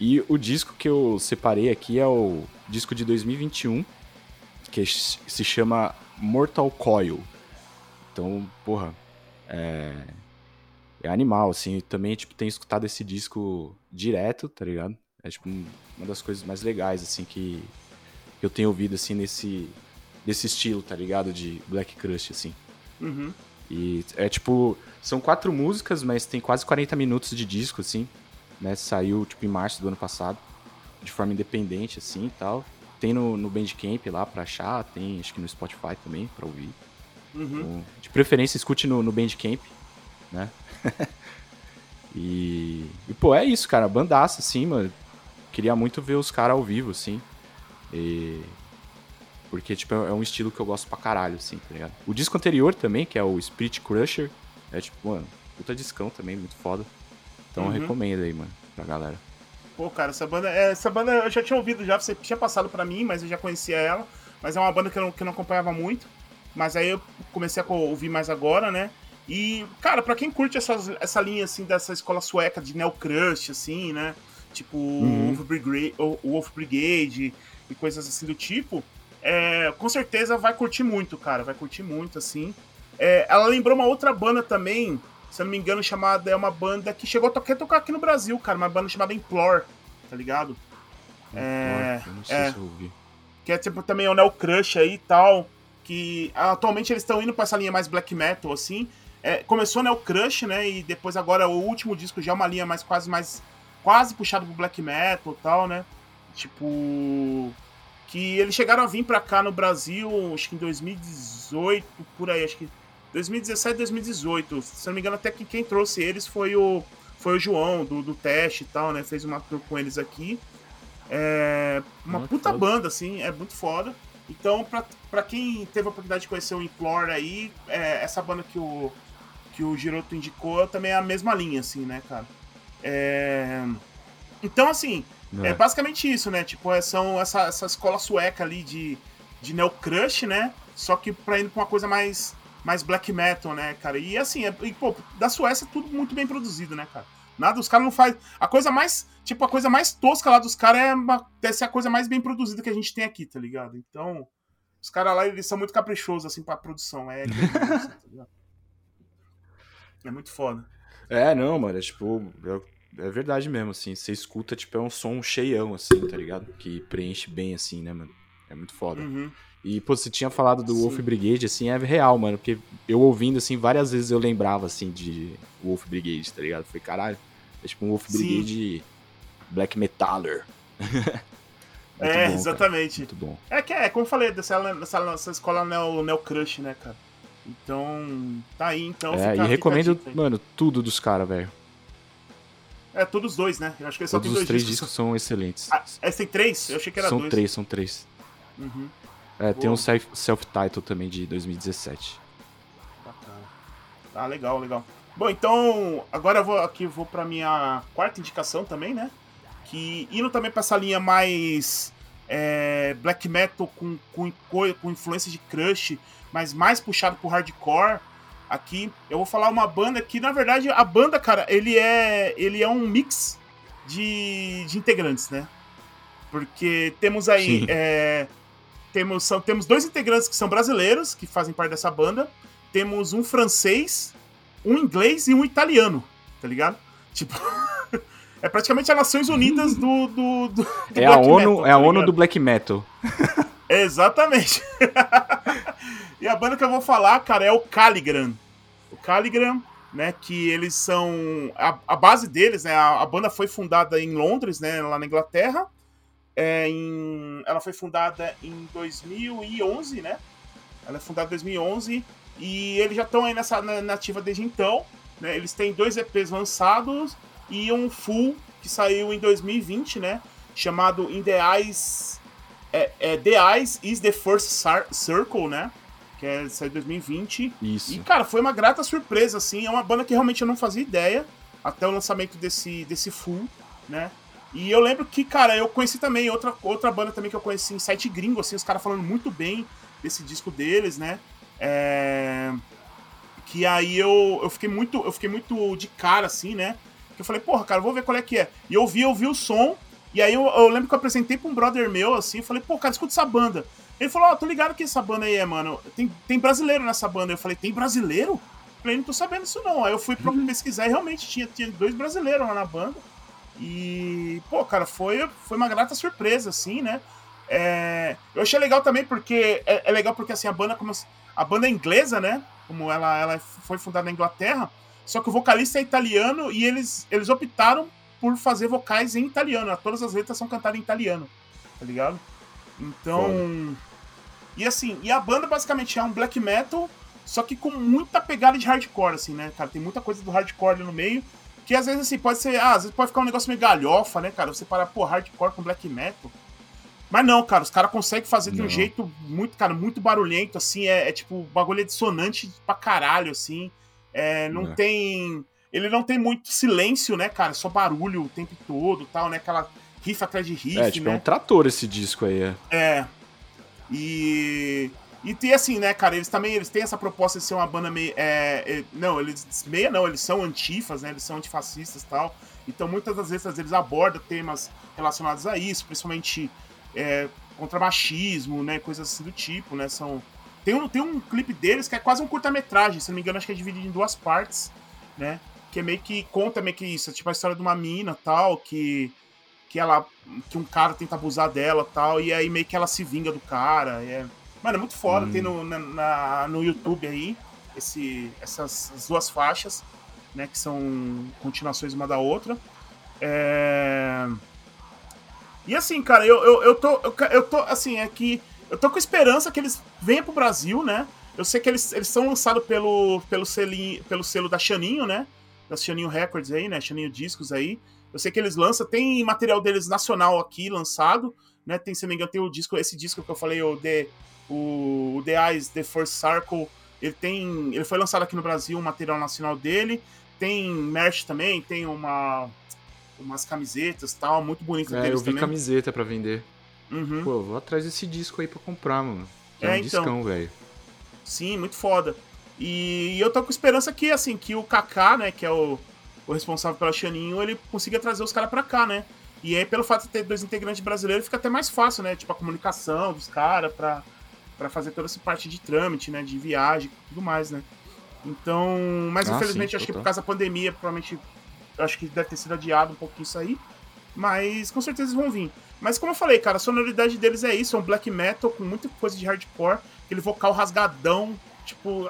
E o disco que eu separei aqui é o disco de 2021, que se chama Mortal Coil. Então, porra, é, é animal, assim. Eu também, tipo, tenho escutado esse disco direto, tá ligado? É, tipo, um- uma das coisas mais legais, assim, que, eu tenho ouvido, assim, nesse, desse estilo, tá ligado? De Black Crush, assim. Uhum. E é tipo, são quatro músicas, mas tem quase 40 minutos de disco, assim, né? Saiu, tipo, em março do ano passado, de forma independente, assim, e tal. Tem no, no Bandcamp lá pra achar, tem acho que no Spotify também pra ouvir. Uhum. Então, de preferência, escute no, no Bandcamp, né? e, e, pô, é isso, cara, bandaça, assim, mano. Queria muito ver os caras ao vivo, assim. E... Porque, tipo, é um estilo que eu gosto pra caralho, assim, tá ligado? O disco anterior também, que é o Spirit Crusher, é tipo, mano, puta discão também, muito foda. Então Uhum. eu recomendo aí, mano, pra galera. Pô, cara, essa banda, é, essa banda eu já tinha ouvido já, você tinha passado pra mim, mas eu já conhecia ela. Mas é uma banda que eu não, que eu não acompanhava muito. Mas aí eu comecei a ouvir mais agora, né? E, cara, pra quem curte essas, essa linha, assim, dessa escola sueca de Neo Crush, assim, né? Tipo, Uhum. Wolf, Brigade, o Wolf Brigade e coisas assim do tipo, é, com certeza vai curtir muito, cara. Vai curtir muito, assim. É, ela lembrou uma outra banda também, se eu não me engano, chamada. É uma banda que chegou a tocar, tocar aqui no Brasil, cara. Uma banda chamada Implore, tá ligado? É, eu não sei é. se eu ouvi. que é tipo também o Neo Crush aí e tal, que atualmente eles estão indo pra essa linha mais black metal, assim. É, começou Neo Crush, né, e depois agora o último disco já é uma linha mais quase mais quase puxado pro black metal e tal, né? Tipo que eles chegaram a vir pra cá no Brasil, acho que em 2018, por aí, acho que 2017, 2018. Se não me engano, até que quem trouxe eles foi o foi o João do, do teste e tal, né? Fez uma tour com eles aqui. É uma que puta foda. banda, assim, é muito foda. Então, pra, pra quem teve a oportunidade de conhecer o Implore aí, é, essa banda que o, que o Giroto indicou também é a mesma linha, assim, né, cara? É... Então, assim, é. É. basicamente isso, né? Tipo, é, são essa, essa escola sueca ali de, de Neo Crush, né? Só que pra ir pra uma coisa mais, mais black metal, né, cara? E assim, é, e, pô, da Suécia tudo muito bem produzido, né, cara? Nada, os caras não fazem. A coisa mais. Tipo, a coisa mais tosca lá dos caras é uma, deve ser a coisa mais bem produzida que a gente tem aqui, tá ligado? Então. Os caras lá, eles são muito caprichosos, assim, pra produção. É, assim, tá é muito foda. É, não, mano. É tipo. É, é, verdade mesmo, assim. Você escuta, tipo, é um som cheião, assim, tá ligado? Que preenche bem, assim, né, mano? É muito foda. Uhum. E, pô, você tinha falado do Sim. Wolf Brigade, assim, é real, mano. Porque eu ouvindo, assim, várias vezes eu lembrava, assim, de Wolf Brigade, tá ligado? Falei, caralho, é tipo um Wolf Brigade Sim. Black Metaller. é, bom, exatamente. Muito bom. É que é, como eu falei, dessa, dessa, dessa escola Neo, Neo Crush, né, cara? Então, tá aí, então. É, fica, e recomendo, mano, tudo dos caras, velho. É, todos os dois, né? Eu acho que só Todos tem dois os três discos, são excelentes. Ah, é, tem três? Eu achei que era são dois. São três, são três. Uhum. É, tem um self-title também de 2017. Bacana. Ah, legal, legal. Bom, então, agora eu vou aqui vou pra minha quarta indicação também, né? Que indo também pra essa linha mais é, black metal com, com, com influência de crush, mas mais puxado pro hardcore. Aqui eu vou falar uma banda que, na verdade, a banda, cara, ele é, ele é um mix de, de integrantes, né? Porque temos aí. É, temos, são, temos dois integrantes que são brasileiros, que fazem parte dessa banda. Temos um francês, um inglês e um italiano, tá ligado? Tipo. é praticamente as Nações Unidas do. do, do, do é, a ONU, metal, tá é a ONU do black metal. Exatamente. e a banda que eu vou falar, cara, é o Caligram. O Caligram, né? Que eles são. A, a base deles, né? A, a, banda foi fundada em Londres, né? Lá na Inglaterra. É, em, ela foi fundada em 2011, né? Ela é fundada em 2011 e eles já estão aí nessa nativa desde então. Né? Eles têm dois EPs lançados e um full que saiu em 2020, né? Chamado In The Eyes. É, é The Eyes is the First Circle, né? Que é, saiu em 2020. Isso. E, cara, foi uma grata surpresa, assim. É uma banda que realmente eu não fazia ideia até o lançamento desse, desse full, né? E eu lembro que, cara, eu conheci também outra, outra banda também que eu conheci em site gringo, assim, os caras falando muito bem desse disco deles, né? É... Que aí eu, eu fiquei muito eu fiquei muito de cara, assim, né? Que eu falei, porra, cara, vou ver qual é que é. E eu vi, eu vi o som, e aí eu, eu lembro que eu apresentei pra um brother meu, assim, eu falei, pô, cara, escuta essa banda. Ele falou, ó, oh, tô ligado que essa banda aí é, mano. Tem, tem brasileiro nessa banda. Eu falei, tem brasileiro? Eu falei, não tô sabendo isso não. Aí eu fui pra pesquisar e realmente tinha, tinha dois brasileiros lá na banda. E, pô, cara, foi, foi uma grata surpresa, assim, né? É, eu achei legal também porque é, é, legal porque assim a banda como a banda é inglesa, né? Como ela, ela foi fundada na Inglaterra, só que o vocalista é italiano e eles, eles optaram por fazer vocais em italiano. Todas as letras são cantadas em italiano, tá ligado? Então, e assim, e a banda basicamente é um black metal, só que com muita pegada de hardcore, assim, né, cara? Tem muita coisa do hardcore ali no meio. Que às vezes, assim, pode ser. Ah, às vezes pode ficar um negócio meio galhofa, né, cara? Você para, pô, hardcore com black metal. Mas não, cara, os caras conseguem fazer de um jeito muito, cara, muito barulhento, assim. É, é tipo, bagulho é dissonante pra caralho, assim. É, não, não tem. Ele não tem muito silêncio, né, cara? Só barulho o tempo todo tal, né? Aquela riff atrás de riff. É, tipo, né? é um trator esse disco aí, é. É. E. E tem assim, né, cara, eles também eles têm essa proposta de ser uma banda meio. É, é, não, eles. Meia não, eles são antifas, né? Eles são antifascistas e tal. Então muitas das vezes eles abordam temas relacionados a isso, principalmente é, contra machismo, né? Coisas assim do tipo, né? São. Tem um, tem um clipe deles que é quase um curta-metragem, se não me engano, acho que é dividido em duas partes, né? Que é meio que conta meio que isso, é tipo a história de uma mina tal, que. Que ela. Que um cara tenta abusar dela tal, e aí meio que ela se vinga do cara. É, Mano, é muito foda. Hum. Tem no, na, no YouTube aí esse, essas duas faixas, né? Que são continuações uma da outra. É... E assim, cara, eu, eu, eu, tô, eu, eu tô, assim, é que eu tô com esperança que eles venham pro Brasil, né? Eu sei que eles, eles são lançados pelo, pelo, selinho, pelo selo da Xaninho, né? Da Xaninho Records aí, né? Xaninho Discos aí. Eu sei que eles lançam, tem material deles nacional aqui lançado, né? Tem, se não me engano, tem o disco, esse disco que eu falei, o The o, The Eyes, The First Circle, ele tem. Ele foi lançado aqui no Brasil, um material nacional dele. Tem merch também, tem uma umas camisetas tal, muito bonitas é, eu vi também. camiseta para vender. Uhum. Pô, vou atrás desse disco aí pra comprar, mano. É, É, um então. discão, velho. Sim, muito foda. E, eu tô com esperança que, assim, que o Kaká, né, que é o, o responsável pela Xaninho, ele consiga trazer os caras pra cá, né? E aí, pelo fato de ter dois integrantes brasileiros, fica até mais fácil, né? Tipo, a comunicação dos caras pra, pra fazer toda essa parte de trâmite, né? De viagem e tudo mais, né? Então, mas Ah, infelizmente, sim, acho que por causa da pandemia, provavelmente, acho que deve ter sido adiado um pouquinho isso aí. Mas com certeza eles vão vir. Mas como eu falei, cara, a sonoridade deles é isso, é um black metal com muita coisa de hardcore, aquele vocal rasgadão, tipo,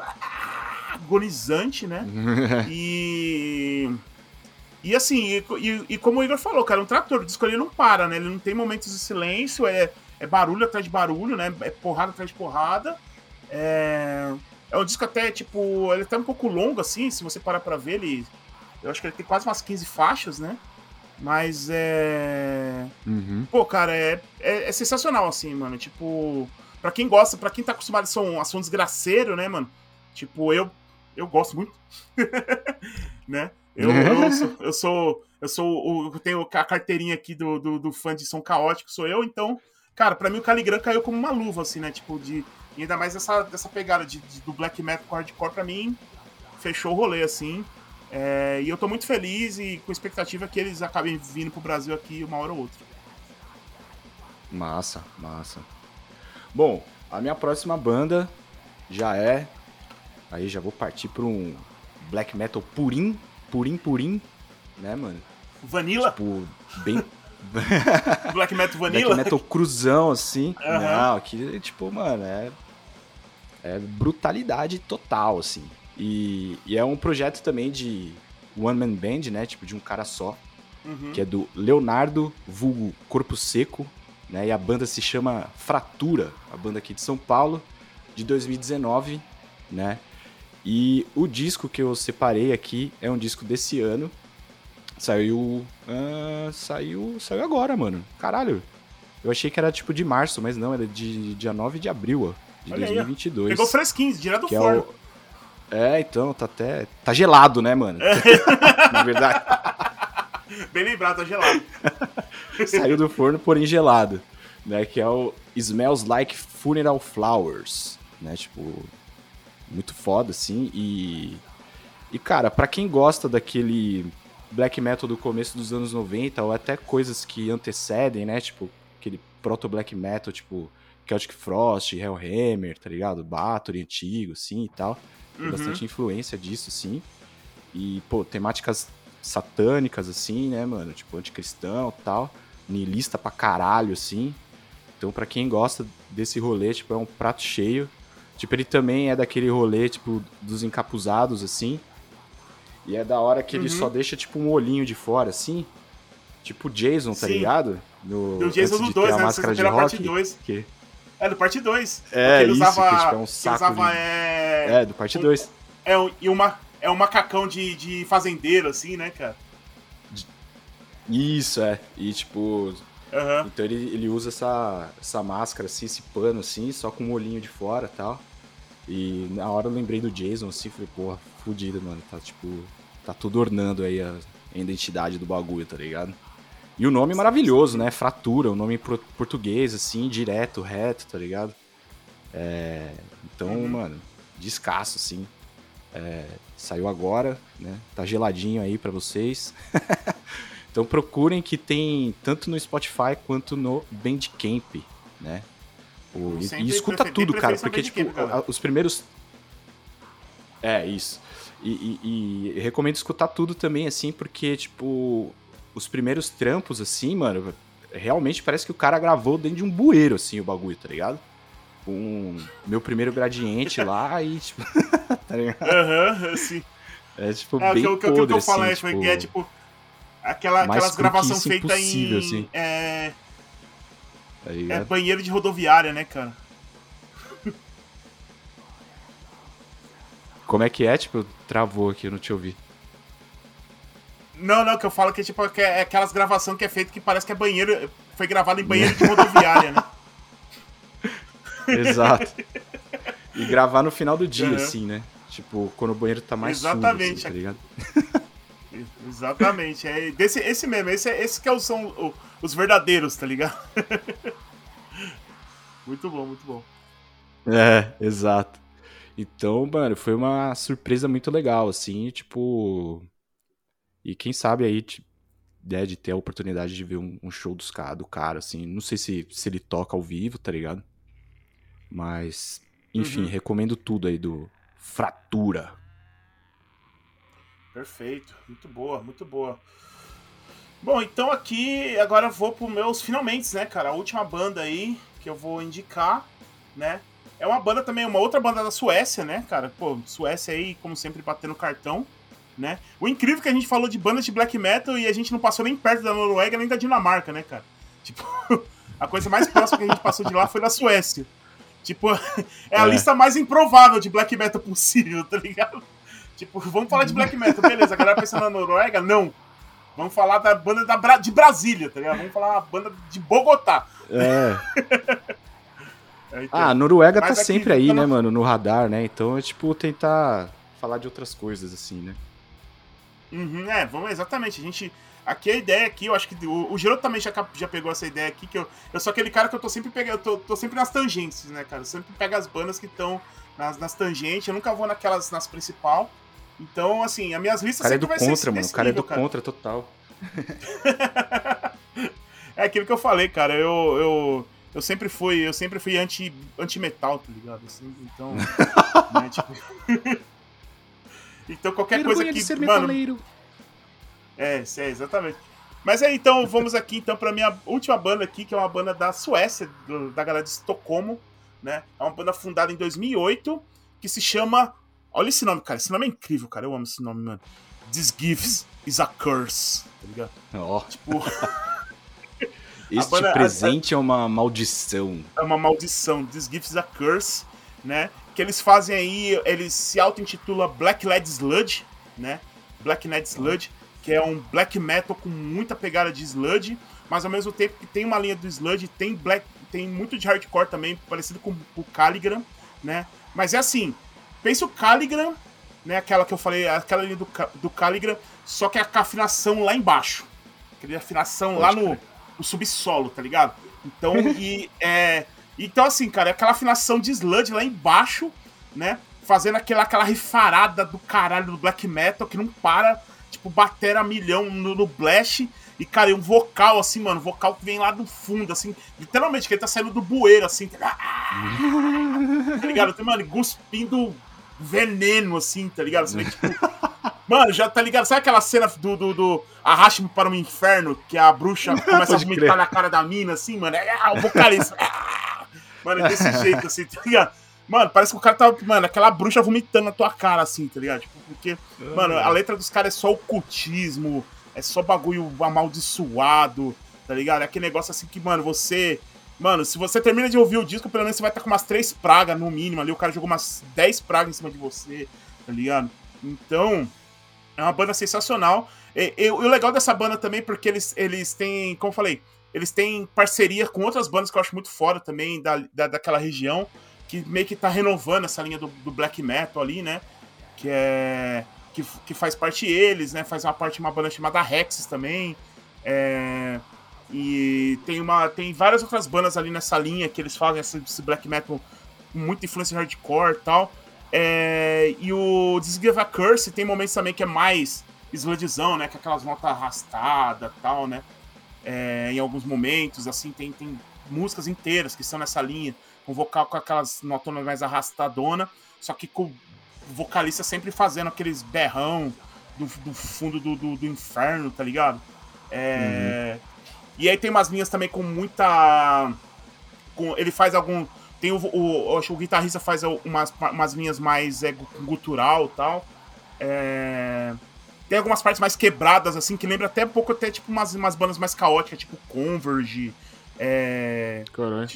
agonizante, né? E. E assim, e, e- e como o Igor falou, cara, um trator, o disco ele não para, né? Ele não tem momentos de silêncio, é, é barulho atrás de barulho, né? É porrada atrás de porrada. É, é um disco até, tipo, ele é até um pouco longo, assim, se você parar pra ver, ele. Eu acho que ele tem quase umas 15 faixas, né? Mas é. Uhum. Pô, cara, é, é, é sensacional, assim, mano. Tipo, pra quem gosta, pra quem tá acostumado a um, a um desgraceiro, né, mano? Tipo, eu, eu gosto muito. né? Eu, eu, sou, eu sou. Eu sou o. Eu tenho a carteirinha aqui do, do, do fã de som caótico, sou eu, então. Cara, pra mim o Caligram caiu como uma luva, assim, né? Tipo, de. E ainda mais essa, dessa pegada de, de- do black metal com hardcore, pra mim, fechou o rolê, assim. É, e eu tô muito feliz e com expectativa que eles acabem vindo pro Brasil aqui uma hora ou outra. Massa, massa. Bom, a minha próxima banda já é. Aí já vou partir pra um black metal purim, purim, purim, né, mano? Vanilla? Tipo, bem. Black Metal black Vanilla? metal cruzão, assim. Aham. Não, que, tipo, mano, é. É brutalidade total, assim. E, e é um projeto também de One Man Band, né? Tipo, de um cara só. Uhum. que é do Leonardo Vulgo Corpo Seco, né? E a banda se chama Fratura, a banda aqui de São Paulo, de 2019, né? E o disco que eu separei aqui é um disco desse ano. Saiu. ah, saiu. Saiu agora, mano. Caralho. Eu achei que era tipo de março, mas não, era de dia 9 de abril, ó. De Olha aí, ó. 2022. Pegou fresquinho, direto do é forno. o. É, então, tá até. Tá gelado, né, mano? Na verdade. Bem lembrado, tá gelado. saiu do forno, porém gelado, né? Que é o Smells Like Funeral Flowers, né? Tipo, muito foda, assim. E, e cara, pra quem gosta daquele black metal do começo dos anos 90, ou até coisas que antecedem, né? Tipo, aquele proto-black metal, tipo Celtic Frost, Hellhammer, tá ligado? Bathory antigo, assim, e tal. Tem Uhum. bastante influência disso, sim. E, pô, temáticas satânicas, assim, né, mano? Tipo, anticristão e tal. Nihilista pra caralho, assim. Então, pra quem gosta desse rolê, tipo, é um prato cheio. Tipo, ele também é daquele rolê, tipo, dos encapuzados, assim. E é da hora que ele Uhum. só deixa, tipo, um olhinho de fora, assim. Tipo Jason, tá Sim. ligado? No, Do Jason do de 2, ter a né? máscara de Sexta-feira, parte rock. 2. Que... É, do parte 2. É, ele isso, usava, que, tipo, é um saco usava, de- é... É, do parte 2. É, um, e uma, é um macacão de, de fazendeiro, assim, né, cara? Isso, é. E, tipo, Aham. Então ele, ele usa essa, essa máscara, assim, esse pano, assim, só com o olhinho de fora e tal. E na hora eu lembrei do Jason, assim, falei, porra, fudido, mano. Tá, tipo, tá tudo ornando aí a, a identidade do bagulho, tá ligado? E o nome maravilhoso, né? Fratura, o nome em pro- português, assim, direto, reto, tá ligado? É, então, Uhum. mano, descasso, assim. É, saiu agora, né? Tá geladinho aí pra vocês. então procurem que tem tanto no Spotify quanto no Bandcamp, né? O- e, e escuta tudo, cara, porque, tipo, Bandcamp, galera. a- os primeiros... É, isso. E, e- e recomendo escutar tudo também, assim, porque, tipo, os primeiros trampos, assim, mano, realmente parece que o cara gravou dentro de um bueiro, assim, o bagulho, tá ligado? Com meu primeiro gradiente lá e, tipo, tá ligado? Aham, assim. É, tipo, É, o bem o que, eu- o podre, que eu falo assim, é, tipo... que é tipo. Aquela, aquelas gravações isso feitas em assim. é, tá é banheiro de rodoviária, né, cara? Como é que é? Tipo, travou aqui, eu não te ouvi. Não, não, que eu falo que é tipo que é aquelas gravações que é feito que parece que é banheiro. Foi gravado em banheiro de rodoviária, né? Exato. E gravar no final do dia, Uhum. assim, né? Tipo, quando o banheiro tá mais Exatamente. sujo, assim, tá ligado? Exatamente. É desse, esse mesmo, esse, esse que é o- são o- os verdadeiros, tá ligado? Muito bom, muito bom. É, exato. Então, mano, foi uma surpresa muito legal, assim, tipo. E quem sabe aí, né, de ter a oportunidade de ver um, um show dos, do cara, assim. Não sei se, se ele toca ao vivo, tá ligado? Mas, enfim, uhum. recomendo tudo aí do Fratura. Perfeito, muito boa, muito boa. Bom, então aqui agora eu vou pro meus finalmente, né, cara? A última banda aí que eu vou indicar, né? É uma banda também, uma outra banda da Suécia, né, cara? Pô, Suécia aí, como sempre, batendo cartão, né? O incrível é que a gente falou de bandas de black metal e a gente não passou nem perto da Noruega nem da Dinamarca, né, cara? Tipo, a coisa mais próxima que a gente passou de lá foi da Suécia. Tipo, é a é. lista mais improvável de black metal possível, tá ligado? Tipo, vamos falar de black metal, beleza. A galera pensa na Noruega? Não. Vamos falar da banda da Bra de Brasília, tá ligado? Vamos falar da banda de Bogotá. É. é então. Ah, a Noruega tá sempre aí, né, mano, no radar, né? Então é tipo tentar falar de outras coisas, assim, né? Uhum, é, vamos, exatamente. A gente. Aqui a ideia aqui, eu acho que o, o Giroto também já, já pegou essa ideia aqui, que eu, eu sou aquele cara que eu tô sempre pegando, eu tô, tô sempre nas tangentes, né, cara? Eu sempre pego as bandas que estão nas, nas tangentes, eu nunca vou naquelas, nas principal. Então, assim, as minhas listas cara é do contra, mano. O cara é do cara. contra total. é aquilo que eu falei, cara. Eu, eu, eu sempre fui, eu sempre fui anti, anti metal, tá ligado? Assim, então, né, tipo... então qualquer coisa que, ser mano, metaleiro. É, é, exatamente. Mas aí, então, vamos aqui então para minha última banda aqui, que é uma banda da Suécia, do, da galera de Estocolmo, né? É uma banda fundada em 2008, que se chama Olha esse nome, cara. Esse nome é incrível, cara. Eu amo esse nome, mano. This gift is a curse. Tá ligado? Ó. Oh. Tipo. este banda, presente a, a, é uma maldição. É uma maldição. This gift is a curse, né? Que eles fazem aí. Eles se auto-intitulam Black Led Sludge, né? Black Led Sludge, que é um black metal com muita pegada de sludge, mas ao mesmo tempo que tem uma linha do sludge, tem black, tem muito de hardcore também, parecido com o Caligram, né? Mas é assim, Pensa o Caligram, né? Aquela que eu falei, aquela linha do, do Caligram, só que a afinação lá embaixo. Aquela afinação Pode lá no, no, subsolo, tá ligado? Então, e é. Então, assim, cara, é aquela afinação de sludge lá embaixo, né? Fazendo aquela, aquela rifarada do caralho do black metal que não para, tipo, bater a milhão no, no blast. E, cara, e um vocal, assim, mano, vocal que vem lá do fundo, assim, literalmente, que ele tá saindo do bueiro, assim, tá, tá ligado? Tem, mano, cuspindo veneno, assim, tá ligado? Você vê, tipo. Mano, já tá ligado? Sabe aquela cena do, do, do Arraste-me para o Inferno, que a bruxa começa a vomitar na cara da mina, assim, mano? É, é o vocalista. Ah! Mano, é desse jeito, assim, tá ligado? Mano, parece que o cara tá. Mano, aquela bruxa vomitando na tua cara, assim, tá ligado? Tipo, porque, mano, a letra dos caras é só ocultismo, é só bagulho amaldiçoado, tá ligado? É aquele negócio assim que, mano, você Mano, se você termina de ouvir o disco, pelo menos você vai estar tá com umas três pragas no mínimo ali. O cara jogou umas 10 pragas em cima de você, tá ligado? Então, é uma banda sensacional. E, e, e, o legal dessa banda também, porque eles, eles têm, como eu falei, eles têm parceria com outras bandas que eu acho muito foda também, da, da, daquela região, que meio que tá renovando essa linha do, do black metal ali, né? Que é. Que, que faz parte eles, né? Faz uma parte uma banda chamada Rexes também. É, e tem uma tem várias outras bandas ali nessa linha que eles fazem esse black metal com muita influência hardcore e tal. É, e o This Give a Curse tem momentos também que é mais sludezão, né? Com aquelas notas arrastadas e tal, né? É, em alguns momentos, assim, tem, tem músicas inteiras que são nessa linha, com vocal com aquelas notas mais arrastadona, só que com o vocalista sempre fazendo aqueles berrão do, do fundo do, do, do, inferno, tá ligado? É, uhum. E aí tem umas linhas também com muita. Com, ele faz algum. Tem o, o, acho que o guitarrista faz umas, umas linhas mais é, gutural e tal. É, tem algumas partes mais quebradas, assim, que lembra até um pouco até tipo umas, umas bandas mais caóticas, tipo Converge. É,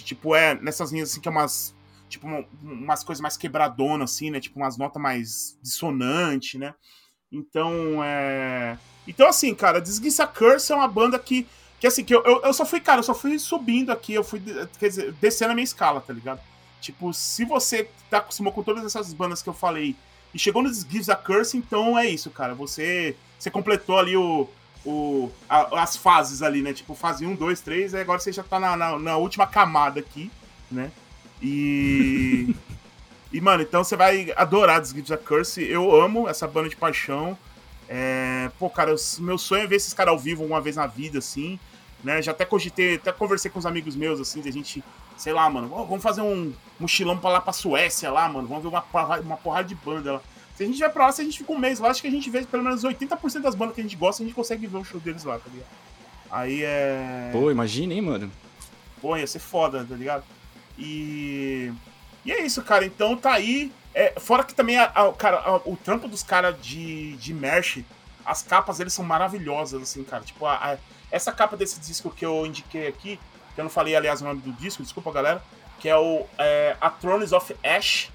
tipo, é, nessas linhas assim que é umas. Tipo, umas coisas mais quebradonas, assim, né? Tipo, umas notas mais dissonantes, né? Então, é. Então, assim, cara, Desguiça Curse é uma banda que que assim, que eu, eu, eu, só fui, cara, eu só fui subindo aqui, eu fui, quer dizer, descendo a minha escala, tá ligado? Tipo, se você tá acostumado com todas essas bandas que eu falei e chegou no Gives a Curse, então é isso, cara. Você, você completou ali o, o, a, as fases ali, né? Tipo, fase 1, 2, 3, e agora você já tá na, na, na, última camada aqui, né? E. e, mano, então você vai adorar The Gives a Curse. Eu amo essa banda de paixão. É, pô, cara, meu sonho é ver esses caras ao vivo uma vez na vida, assim. Né? Já até cogitei, até conversei com os amigos meus, assim, de a gente, sei lá, mano, vamos fazer um mochilão pra lá pra Suécia lá, mano. Vamos ver uma porrada, uma porrada de banda lá. Se a gente vai pra lá, se a gente fica um mês lá, acho que a gente vê pelo menos 80% das bandas que a gente gosta, a gente consegue ver o show deles lá, tá ligado? Aí é. Pô, imagina, hein, mano. Pô, ia ser foda, tá ligado? E. E é isso, cara. Então tá aí. É, fora que também, a, a, cara, a, o trampo dos caras de, de merch, as capas eles são maravilhosas, assim, cara. Tipo, essa capa desse disco que eu indiquei aqui, que eu não falei, aliás, o nome do disco, desculpa, galera, que é o é, A Thrones of Ash,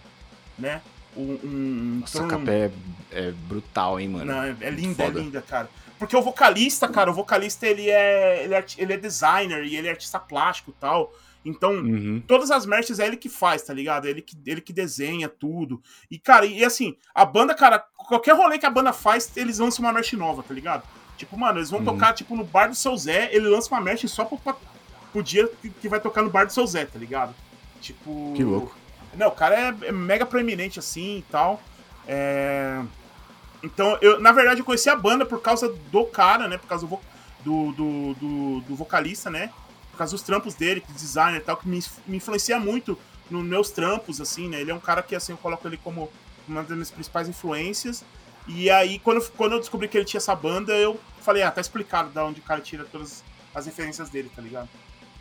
né? Um, um, Nossa, trono... capa é, é, brutal, hein, mano. Não, é, é linda, é linda, cara. Porque o vocalista, cara, o vocalista ele é, ele é, ele é designer e ele é artista plástico e tal. Então, uhum. todas as merches é ele que faz, tá ligado? É ele que, ele que desenha tudo. E, cara, e assim, a banda, cara, qualquer rolê que a banda faz, eles lançam uma merch nova, tá ligado? Tipo, mano, eles vão uhum. tocar, tipo, no bar do seu Zé, ele lança uma merch só pro, pro dia que, vai tocar no bar do seu Zé, tá ligado? Tipo. Que louco. Não, o cara é, é mega proeminente assim e tal. É... Então, eu, na verdade, eu conheci a banda por causa do cara, né? Por causa do, do, do, do vocalista, né? Por causa dos trampos dele, de designer e tal, que me, me influencia muito nos meus trampos, assim, né? Ele é um cara que, assim, eu coloco ele como uma das minhas principais influências. E aí, quando, quando eu descobri que ele tinha essa banda, eu falei, ah, tá explicado da onde o cara tira todas as referências dele, tá ligado?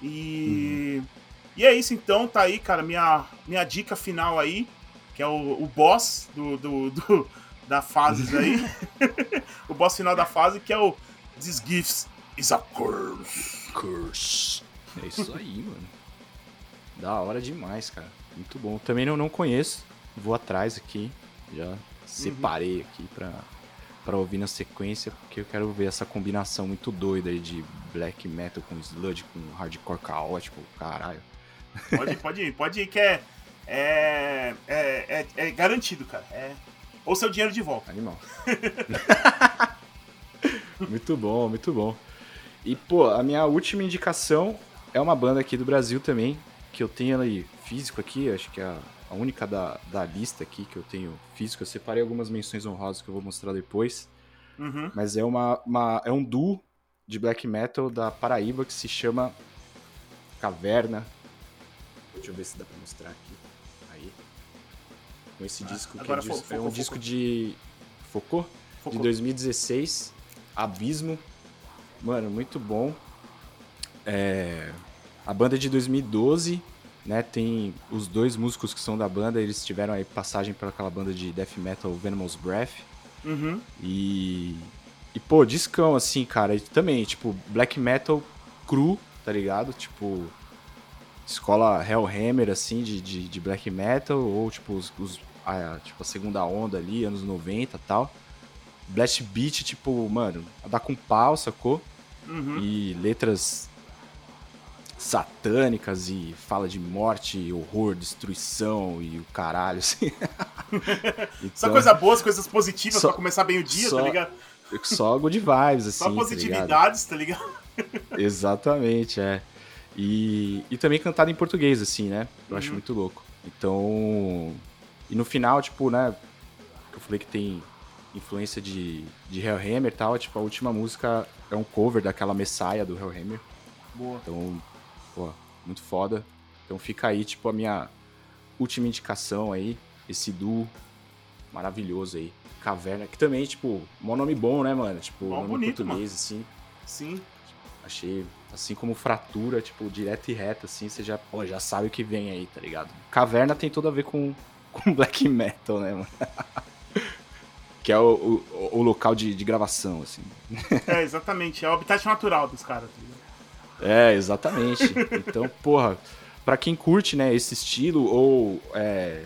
E. Uhum. E é isso então, tá aí, cara, minha, minha dica final aí, que é o, o boss do, do, do da fase aí. o boss final da fase, que é o This Gifts is a Curse. Curse. É isso aí, mano. Da hora demais, cara. Muito bom. Também não, não conheço. Vou atrás aqui. Já separei uhum. aqui pra, pra ouvir na sequência, porque eu quero ver essa combinação muito doida aí de black metal com sludge, com hardcore caótico, caralho. Pode ir, pode ir, pode ir, que é, é, é, é, é garantido, cara. É, ou seu dinheiro de volta. Animal. muito bom, muito bom. E, pô, a minha última indicação é uma banda aqui do Brasil também, que eu tenho aí físico aqui, acho que é a, a única da, da lista aqui que eu tenho físico. Eu separei algumas menções honrosas que eu vou mostrar depois. Uhum. Mas é, uma, uma, é um duo de black metal da Paraíba que se chama Caverna. Deixa eu ver se dá pra mostrar aqui. Aí. Com esse ah, disco que é, disco, focou, é um focou. disco de. Focou? De 2016. Abismo. Mano, muito bom. É... A banda é de 2012, né? Tem os dois músicos que são da banda, eles tiveram aí passagem pelaquela banda de death metal Venomous Breath. Uhum. E. E, pô, discão, assim, cara. E também, tipo, black metal cru, tá ligado? Tipo, escola Hellhammer, assim, de, de, de black metal, ou tipo, os, os a, tipo, a segunda onda ali, anos 90 e tal. Blast Beat, tipo, mano, dá com pau, sacou? Uhum. E letras satânicas e fala de morte, horror, destruição e o caralho, assim. então, só coisa boas, coisas positivas só, pra começar bem o dia, tá só, tá ligado? Só good vibes, assim. Só tá positividades, tá ligado? Tá ligado? Exatamente, é. E, e também cantado em português, assim, né? Eu uhum. acho muito louco. Então. E no final, tipo, né? Que eu falei que tem influência de, de Hellhammer e tal. Tipo, a última música é um cover daquela Messiah do Hellhammer. Boa. Então, pô, muito foda. Então fica aí, tipo, a minha última indicação aí. Esse duo maravilhoso aí. Caverna, que também, tipo, um nome bom, né, mano? Tipo, bom, nome bonito, português, mano. assim. Sim. Achei Assim como fratura, tipo, direto e reto, assim, você já, pô, já sabe o que vem aí, tá ligado? Caverna tem tudo a ver com, com black metal, né, mano? Que é o, o, o local de, de, gravação, assim. É, exatamente. É o habitat natural dos caras, tá? É, exatamente. Então, porra, pra quem curte, né, esse estilo, ou, é,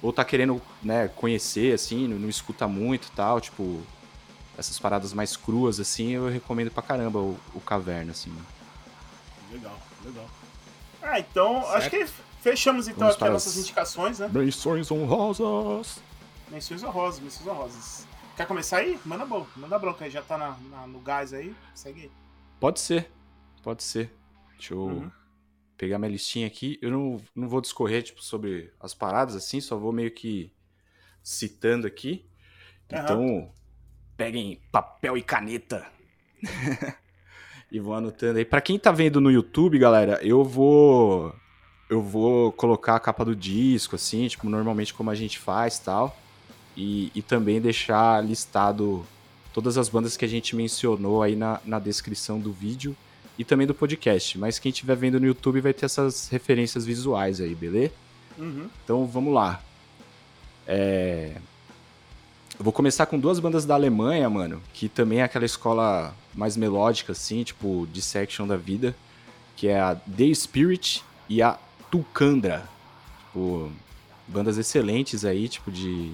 ou tá querendo, né, conhecer, assim, não, não escuta muito e tal, tipo, essas paradas mais cruas, assim, eu recomendo pra caramba o, o Caverna, assim. Legal, legal. Ah, então, certo. acho que fechamos então Vamos aqui as nossas indicações, né? Menções honrosas. Menções honrosas, menções honrosas. Quer começar aí? Manda bom, manda bronca aí, já tá na, na, no gás aí, segue aí. Pode ser, pode ser. Deixa eu, uhum. pegar minha listinha aqui. Eu não, não vou discorrer tipo, sobre as paradas assim, só vou meio que citando aqui. Aham. Então, peguem papel e caneta. e vou anotando aí. Pra quem tá vendo no YouTube, galera, eu vou eu vou colocar a capa do disco assim, tipo, normalmente como a gente faz, tal. E, e também deixar listado todas as bandas que a gente mencionou aí na, na descrição do vídeo e também do podcast. Mas quem estiver vendo no YouTube vai ter essas referências visuais aí, beleza? Uhum. Então vamos lá. É... Eu vou começar com duas bandas da Alemanha, mano, que também é aquela escola mais melódica, assim, tipo, de section da vida, que é a The Spirit e a Tulcandra. Tipo, bandas excelentes aí, tipo, de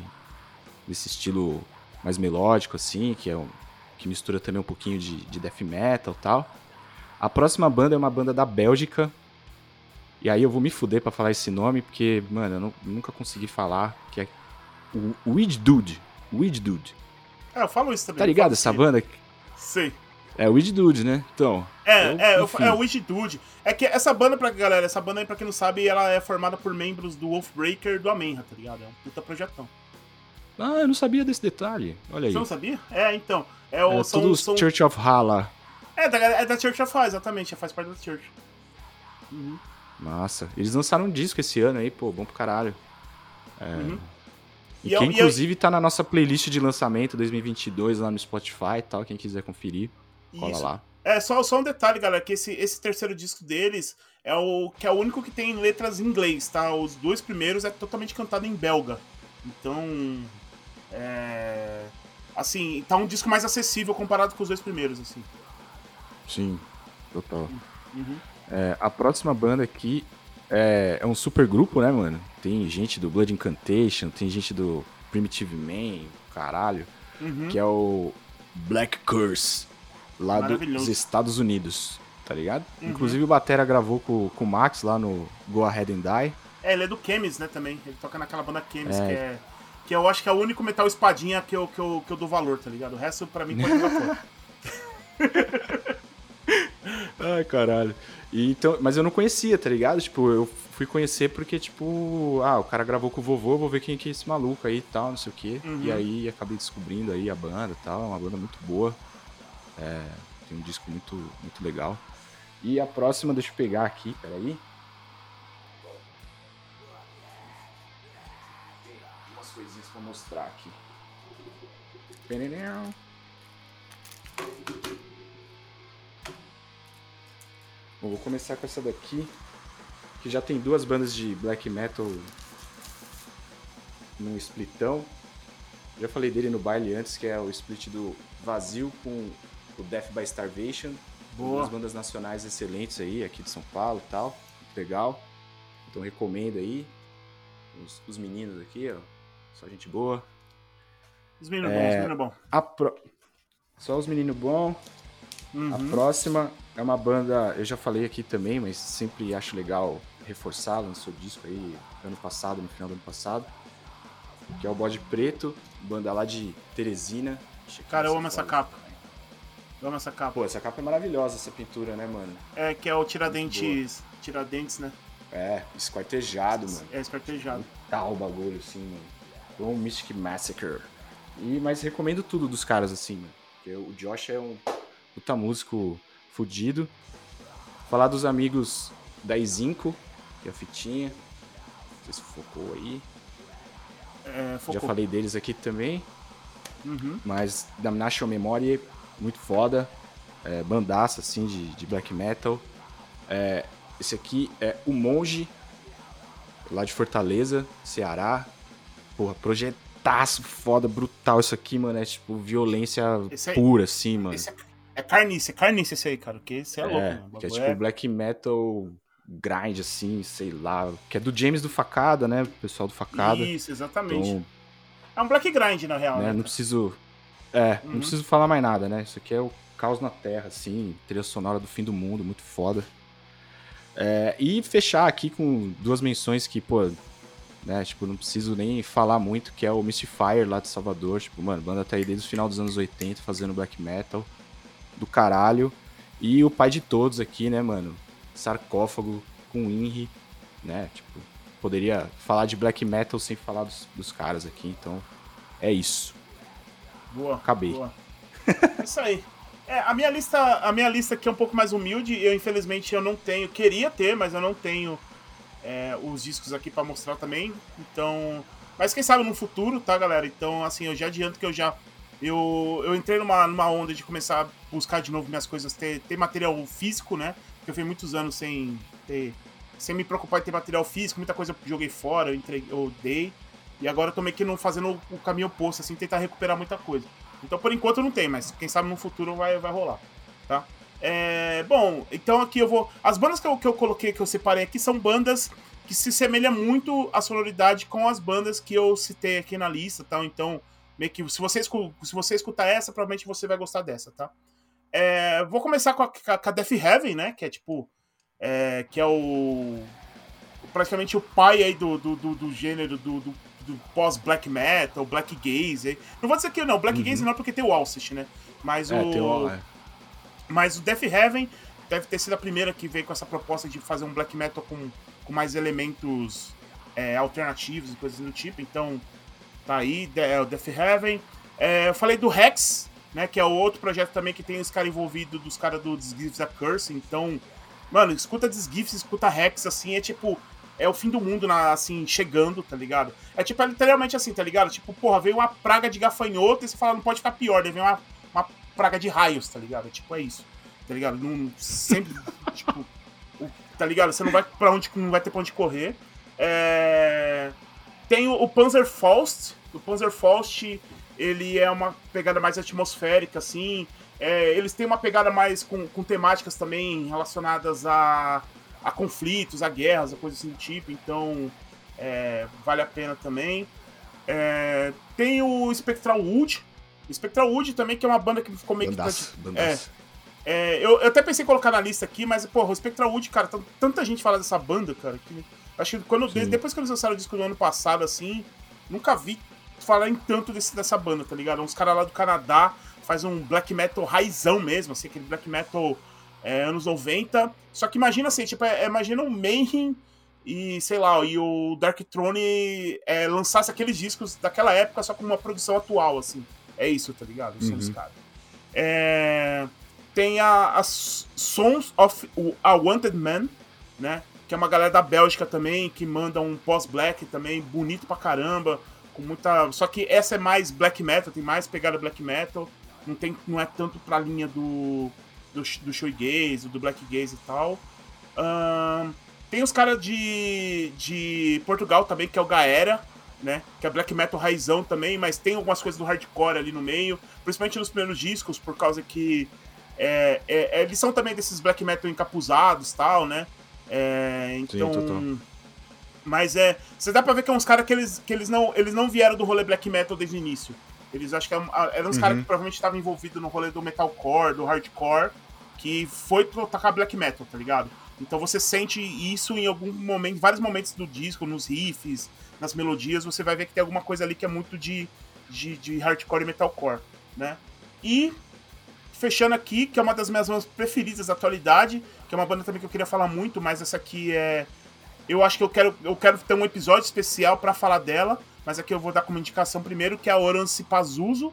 desse estilo mais melódico, assim, que é um, que mistura também um pouquinho de, de death metal e tal. A próxima banda é uma banda da Bélgica, e aí eu vou me fuder pra falar esse nome, porque, mano, eu não- nunca consegui falar, que é o Weed Dude. Weed Dude. É, eu falo isso também. Tá ligado essa banda? Sei. É o Weed Dude, né? Então. É, Eu- é, enfim. é o Witchdude. É que essa banda, pra galera, essa banda aí, pra quem não sabe, ela é formada por membros do Wolfbreaker do Amenra, tá ligado? É um puta projetão. Ah, eu não sabia desse detalhe. Olha aí. Você não sabia? É, então. É, o, É, são, todos são- Church of Hala. É, da, é da Church of Fire, exatamente. Faz parte da Church. Uhum. Massa. Eles lançaram um disco esse ano aí, pô, bom pro caralho. Uhum. E, E eu- que e eu- inclusive tá na nossa playlist de lançamento 2022 lá no Spotify e tal, quem quiser conferir, cola Isso. lá. É, só, só um detalhe, galera, que esse, esse terceiro disco deles é o que é o único que tem letras em inglês, tá? Os dois primeiros é totalmente cantado em belga. Então, é... Assim, tá um disco mais acessível comparado com os dois primeiros, assim. Sim, total. Uhum. É, a próxima banda aqui é, é um super grupo, né, mano? Tem gente do Blood Incantation, tem gente do Primitive Man, caralho, Uhum. que é o Black Curse, lá dos Estados Unidos, tá ligado? Uhum. Inclusive o Batera gravou com, com o Max lá no Go Ahead and Die. É, ele é do Chemis, né, também. Ele toca naquela banda Chemis, É. que é... Que eu acho que é o único metal espadinha que eu, que eu, que eu dou valor, tá ligado? O resto, pra mim, pode jogar. Ai, caralho. E então, mas eu não conhecia, tá ligado? Tipo, eu fui conhecer porque, tipo, ah, o cara gravou com o vovô, vou ver quem que é esse maluco aí e tal, não sei o quê. Uhum. E aí acabei descobrindo aí a banda e tal, é uma banda muito boa. É, tem um disco muito, muito legal. E a próxima, deixa eu pegar aqui, peraí. Mostrar aqui. Bom, vou começar com essa daqui, que já tem duas bandas de black metal num splitão. Já falei dele no baile antes, que é o split do Vazio com o Death by Starvation. Boa. Duas bandas nacionais excelentes aí, aqui de São Paulo e tal. Legal. Então recomendo aí. Os, os meninos aqui, ó. Só gente boa. Os meninos É. bons, os meninos bons. A pro... Só os meninos bons. A Uhum. próxima é uma banda, eu já falei aqui também, mas sempre acho legal reforçar, lançou disco aí ano passado, no final do ano passado, que é o Bode Preto, banda lá de Teresina. Cara, eu amo essa capa. Eu amo essa capa. Pô, essa capa é maravilhosa, essa pintura, né, mano? É, que é o Tiradentes. Tiradentes, né? É, esquartejado, mano. É esquartejado. Tal o bagulho, assim, mano. Um Mystic Massacre. E, mas recomendo tudo dos caras, assim, mano. Porque o Josh é um puta músico fudido. Falar dos amigos da Izinco, que é a fitinha. Não sei se focou aí. É, Já falei deles aqui também. Uhum. Mas Damnation Memory, muito foda. É, bandaça, assim, de, de black metal. É, esse aqui é o Monge, lá de Fortaleza, Ceará. Porra, projetaço foda, brutal isso aqui, mano. É tipo violência aí- pura, assim, mano. Esse é, é carniça, é carniça esse aí, cara. Porque esse é, louco, É, mano. O que é tipo black metal grind, assim, sei lá. Que é do James do Facada, né? O pessoal do Facada. Isso, exatamente. Então, É um black grind, na real, né, né? não preciso. É, Uhum. não preciso falar mais nada, né? Isso aqui é o caos na Terra, assim, trilha sonora do fim do mundo, muito foda. É, e fechar aqui com duas menções que, pô, né, tipo, não preciso nem falar muito, que é o Mystifier lá de Salvador, tipo, mano, banda tá aí desde o final dos anos 80 fazendo black metal do caralho. E o pai de todos aqui, né, mano? Sarcófago com Inri, né? Tipo, poderia falar de black metal sem falar dos, dos caras aqui, então é isso. Boa. Acabei. Boa. É isso aí. É, a minha lista, a minha lista aqui é um pouco mais humilde. Eu infelizmente eu não tenho, queria ter, mas eu não tenho é, os discos aqui para mostrar também. Então, mas quem sabe no futuro, tá, galera? Então, assim, eu já adianto que eu já eu, eu entrei numa, numa onda de começar a buscar de novo minhas coisas, ter, ter material físico, né? Porque eu fui muitos anos sem ter sem me preocupar em ter material físico, muita coisa eu joguei fora, eu, entreguei, eu dei. E agora eu tô meio que não fazendo o caminho oposto, assim, tentar recuperar muita coisa. Então, por enquanto, não tem, mas quem sabe no futuro vai, vai rolar, tá? É, bom, então aqui eu vou... As bandas que eu, que eu coloquei, que eu separei aqui, são bandas que se semelham muito a sonoridade com as bandas que eu citei aqui na lista, tá? Então, meio que, se você, se você escutar essa, provavelmente você vai gostar dessa, tá? É, vou começar com a, com a Death Heaven, né? Que é tipo... É, que é o... Praticamente o pai aí do, do, do, do gênero do, do do pós-black metal, black gaze. Não vou dizer que não, black uhum. gaze não porque tem o Alcest, né? Mas é, o. É. Mas o Death Heaven deve ter sido a primeira que veio com essa proposta de fazer um black metal com, com mais elementos é, alternativos e coisas do tipo. Então, tá aí, é o Death Heaven. É, eu falei do Rex, né? Que é o outro projeto também que tem os caras envolvidos, dos caras do Disgifts a Curse. Então, mano, escuta Disgifts, escuta Rex, assim, é tipo é o fim do mundo, na, assim, chegando, tá ligado? É tipo, é literalmente assim, tá ligado? Tipo, porra, veio uma praga de gafanhoto e você fala, não pode ficar pior, daí vem uma praga de raios, tá ligado? Tipo, é isso, tá ligado? Não, sempre, tipo, tá ligado? Você não vai pra onde, não vai ter pra onde correr. É... Tem o, o Panzer Faust, o Panzer Faust, ele é uma pegada mais atmosférica, assim, é, eles têm uma pegada mais com, com temáticas também relacionadas a a conflitos, a guerras, a coisa assim do tipo, então é, vale a pena também. É, tem o Spectral Wood. Spectral Wood também, que é uma banda que ficou meio bandaço, que. É, é, eu, eu, até pensei em colocar na lista aqui, mas, porra, o Spectral Wood, cara, tanta gente fala dessa banda, cara, que. Acho que quando, depois que eles lançaram o disco no ano passado, assim, nunca vi falar em tanto desse, dessa banda, tá ligado? Uns caras lá do Canadá faz um black metal raizão mesmo, assim, aquele black metal é, anos 90. Só que imagina assim, tipo, é, imagina o Mayhem e, sei lá, e o Dark Throne é, lançasse aqueles discos daquela época, só com uma produção atual, assim. É isso, tá ligado? São os uhum. caras. É, tem a, a Sons of a Wanted Man, né? Que é uma galera da Bélgica também, que manda um pós-black também, bonito pra caramba, com muita... Só que essa é mais black metal, tem mais pegada black metal, não, tem, não é tanto pra linha do do, do shoegaze, do black gaze e tal. Um, tem os caras de, de Portugal também, que é o Gaera, né? Que é black metal raizão também, mas tem algumas coisas do hardcore ali no meio, principalmente nos primeiros discos, por causa que é, é, é eles são também desses black metal encapuzados tal, né? É, então. Sim, mas é. Você dá pra ver que é uns caras que, eles, que eles, não, eles não vieram do rolê black metal desde o início. Eles acho que eram, eram uns uhum. caras que provavelmente estavam envolvidos no rolê do metalcore, do hardcore que foi tocar black metal, tá ligado? Então você sente isso em algum momento, vários momentos do disco, nos riffs, nas melodias, você vai ver que tem alguma coisa ali que é muito de, de, de hardcore e metalcore, né? E fechando aqui, que é uma das minhas bandas preferidas da atualidade, que é uma banda também que eu queria falar muito, mas essa aqui é. Eu acho que eu quero, eu quero ter um episódio especial para falar dela, mas aqui eu vou dar como indicação primeiro, que é a Orange Pazuzu,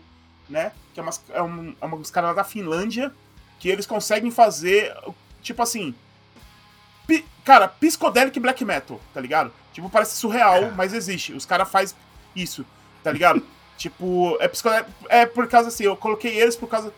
né? Que é, uma, é, um, é uma caras da Finlândia, que eles conseguem fazer, tipo assim. Pi, cara, Piscodelic Black Metal, tá ligado? Tipo, parece surreal, mas existe. Os caras fazem isso, tá ligado? tipo, é psicodélico. É por causa assim, eu coloquei eles por causa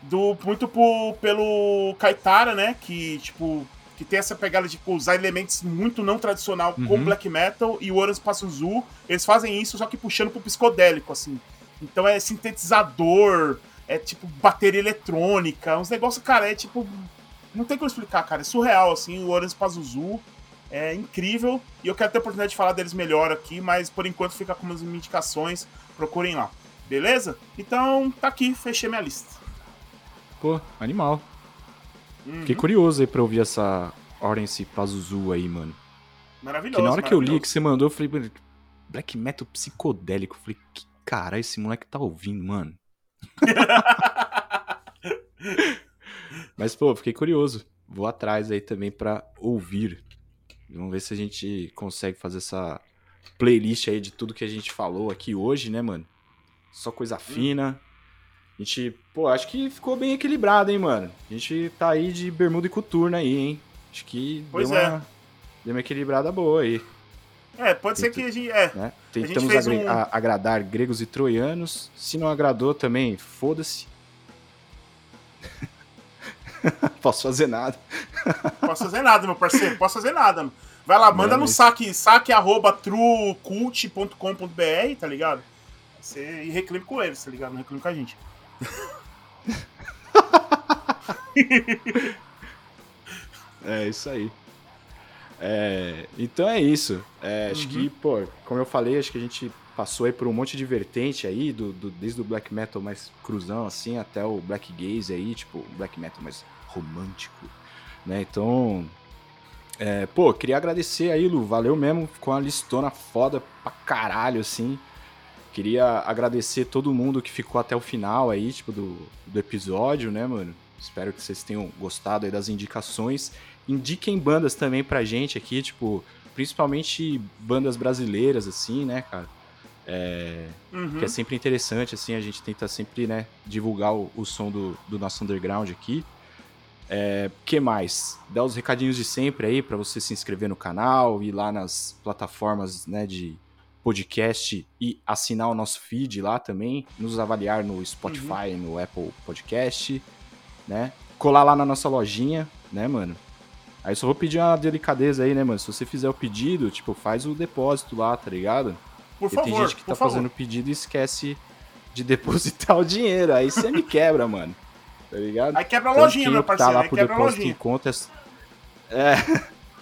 do. Muito por, pelo Kaitara, né? Que, tipo, que tem essa pegada de usar elementos muito não tradicional uhum. com black metal e o Orange Passuzu, eles fazem isso só que puxando pro psicodélico, assim. Então é sintetizador, é tipo bateria eletrônica, uns negócios, cara, é tipo. Não tem como explicar, cara. É surreal, assim, o Orange Pazuzu é incrível. E eu quero ter a oportunidade de falar deles melhor aqui, mas por enquanto fica com umas indicações. Procurem lá. Beleza? Então, tá aqui, fechei minha lista. Pô, animal. Uhum. Fiquei curioso aí pra ouvir essa Orange Pazuzu aí, mano. Maravilhoso. Que na hora que eu li que você mandou, eu falei, black metal psicodélico. Eu falei, que cara esse moleque tá ouvindo, mano? Mas, pô, fiquei curioso. Vou atrás aí também para ouvir. Vamos ver se a gente consegue fazer essa playlist aí de tudo que a gente falou aqui hoje, né, mano? Só coisa fina. A gente, pô, acho que ficou bem equilibrado, hein, mano? A gente tá aí de bermuda e coturno aí, hein? Acho que Pois deu, é. uma, deu uma equilibrada boa aí. É, pode ser que a gente. É, né? gente Tentamos fez agre- um- a- agradar gregos e troianos. Se não agradou também, foda-se. Posso fazer nada. posso fazer nada, meu parceiro. Posso fazer nada. Vai lá, manda no saque, saque arroba truecult.com.br, tá ligado? Você, e reclame com eles, tá ligado? Não reclame com a gente. É isso aí. É, então é isso. É, Acho Uhum. que, pô, como eu falei, acho que a gente passou aí por um monte de vertente aí, do, do- desde o black metal mais cruzão, assim, até o black gaze aí, tipo, black metal mais romântico, né? Então, é, pô, queria agradecer aí, Lu, valeu mesmo, ficou uma listona foda pra caralho, assim. Queria agradecer todo mundo que ficou até o final aí, tipo, do, do episódio, né, mano? Espero que vocês tenham gostado aí das indicações. Indiquem bandas também pra gente aqui, tipo, principalmente bandas brasileiras, assim, né, cara? É, Uhum. que é sempre interessante, assim, a gente tenta sempre, né, divulgar o, o som do, do nosso underground aqui. É, que mais? Dá os recadinhos de sempre aí pra você se inscrever no canal, ir lá nas plataformas, né, de podcast e assinar o nosso feed lá também, nos avaliar no Spotify, no Apple Podcast, né? Colar lá na nossa lojinha, né, mano? Aí só vou pedir uma delicadeza aí, né, mano? Se você fizer o pedido, tipo, faz o depósito lá, tá ligado? Por Porque favor, tem gente que tá favor. fazendo pedido e esquece de depositar o dinheiro. Aí você me quebra, mano. Tá ligado? Aí quebra a lojinha, meu parceiro. lá aí por depósito em contas. É.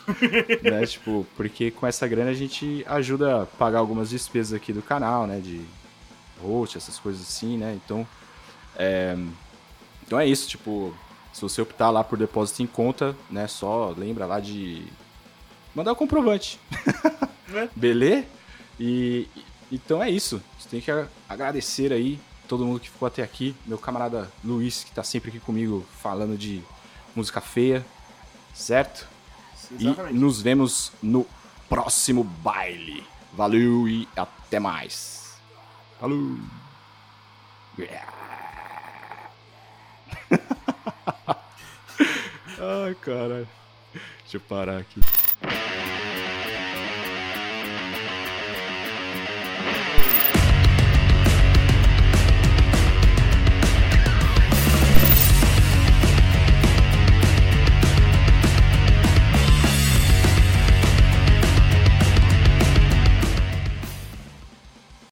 né, tipo, porque com essa grana a gente ajuda a pagar algumas despesas aqui do canal, né? De host, essas coisas assim, né? Então. É... Então é isso, tipo, se você optar lá por depósito em conta, né? Só lembra lá de mandar o comprovante. É. Beleza? E então é isso. Você tem que agradecer aí todo mundo que ficou até aqui. Meu camarada Luiz, que tá sempre aqui comigo falando de música feia, certo? E Exatamente. nos vemos no próximo baile. Valeu e até mais. Falou! Ai, caralho. Deixa eu parar aqui.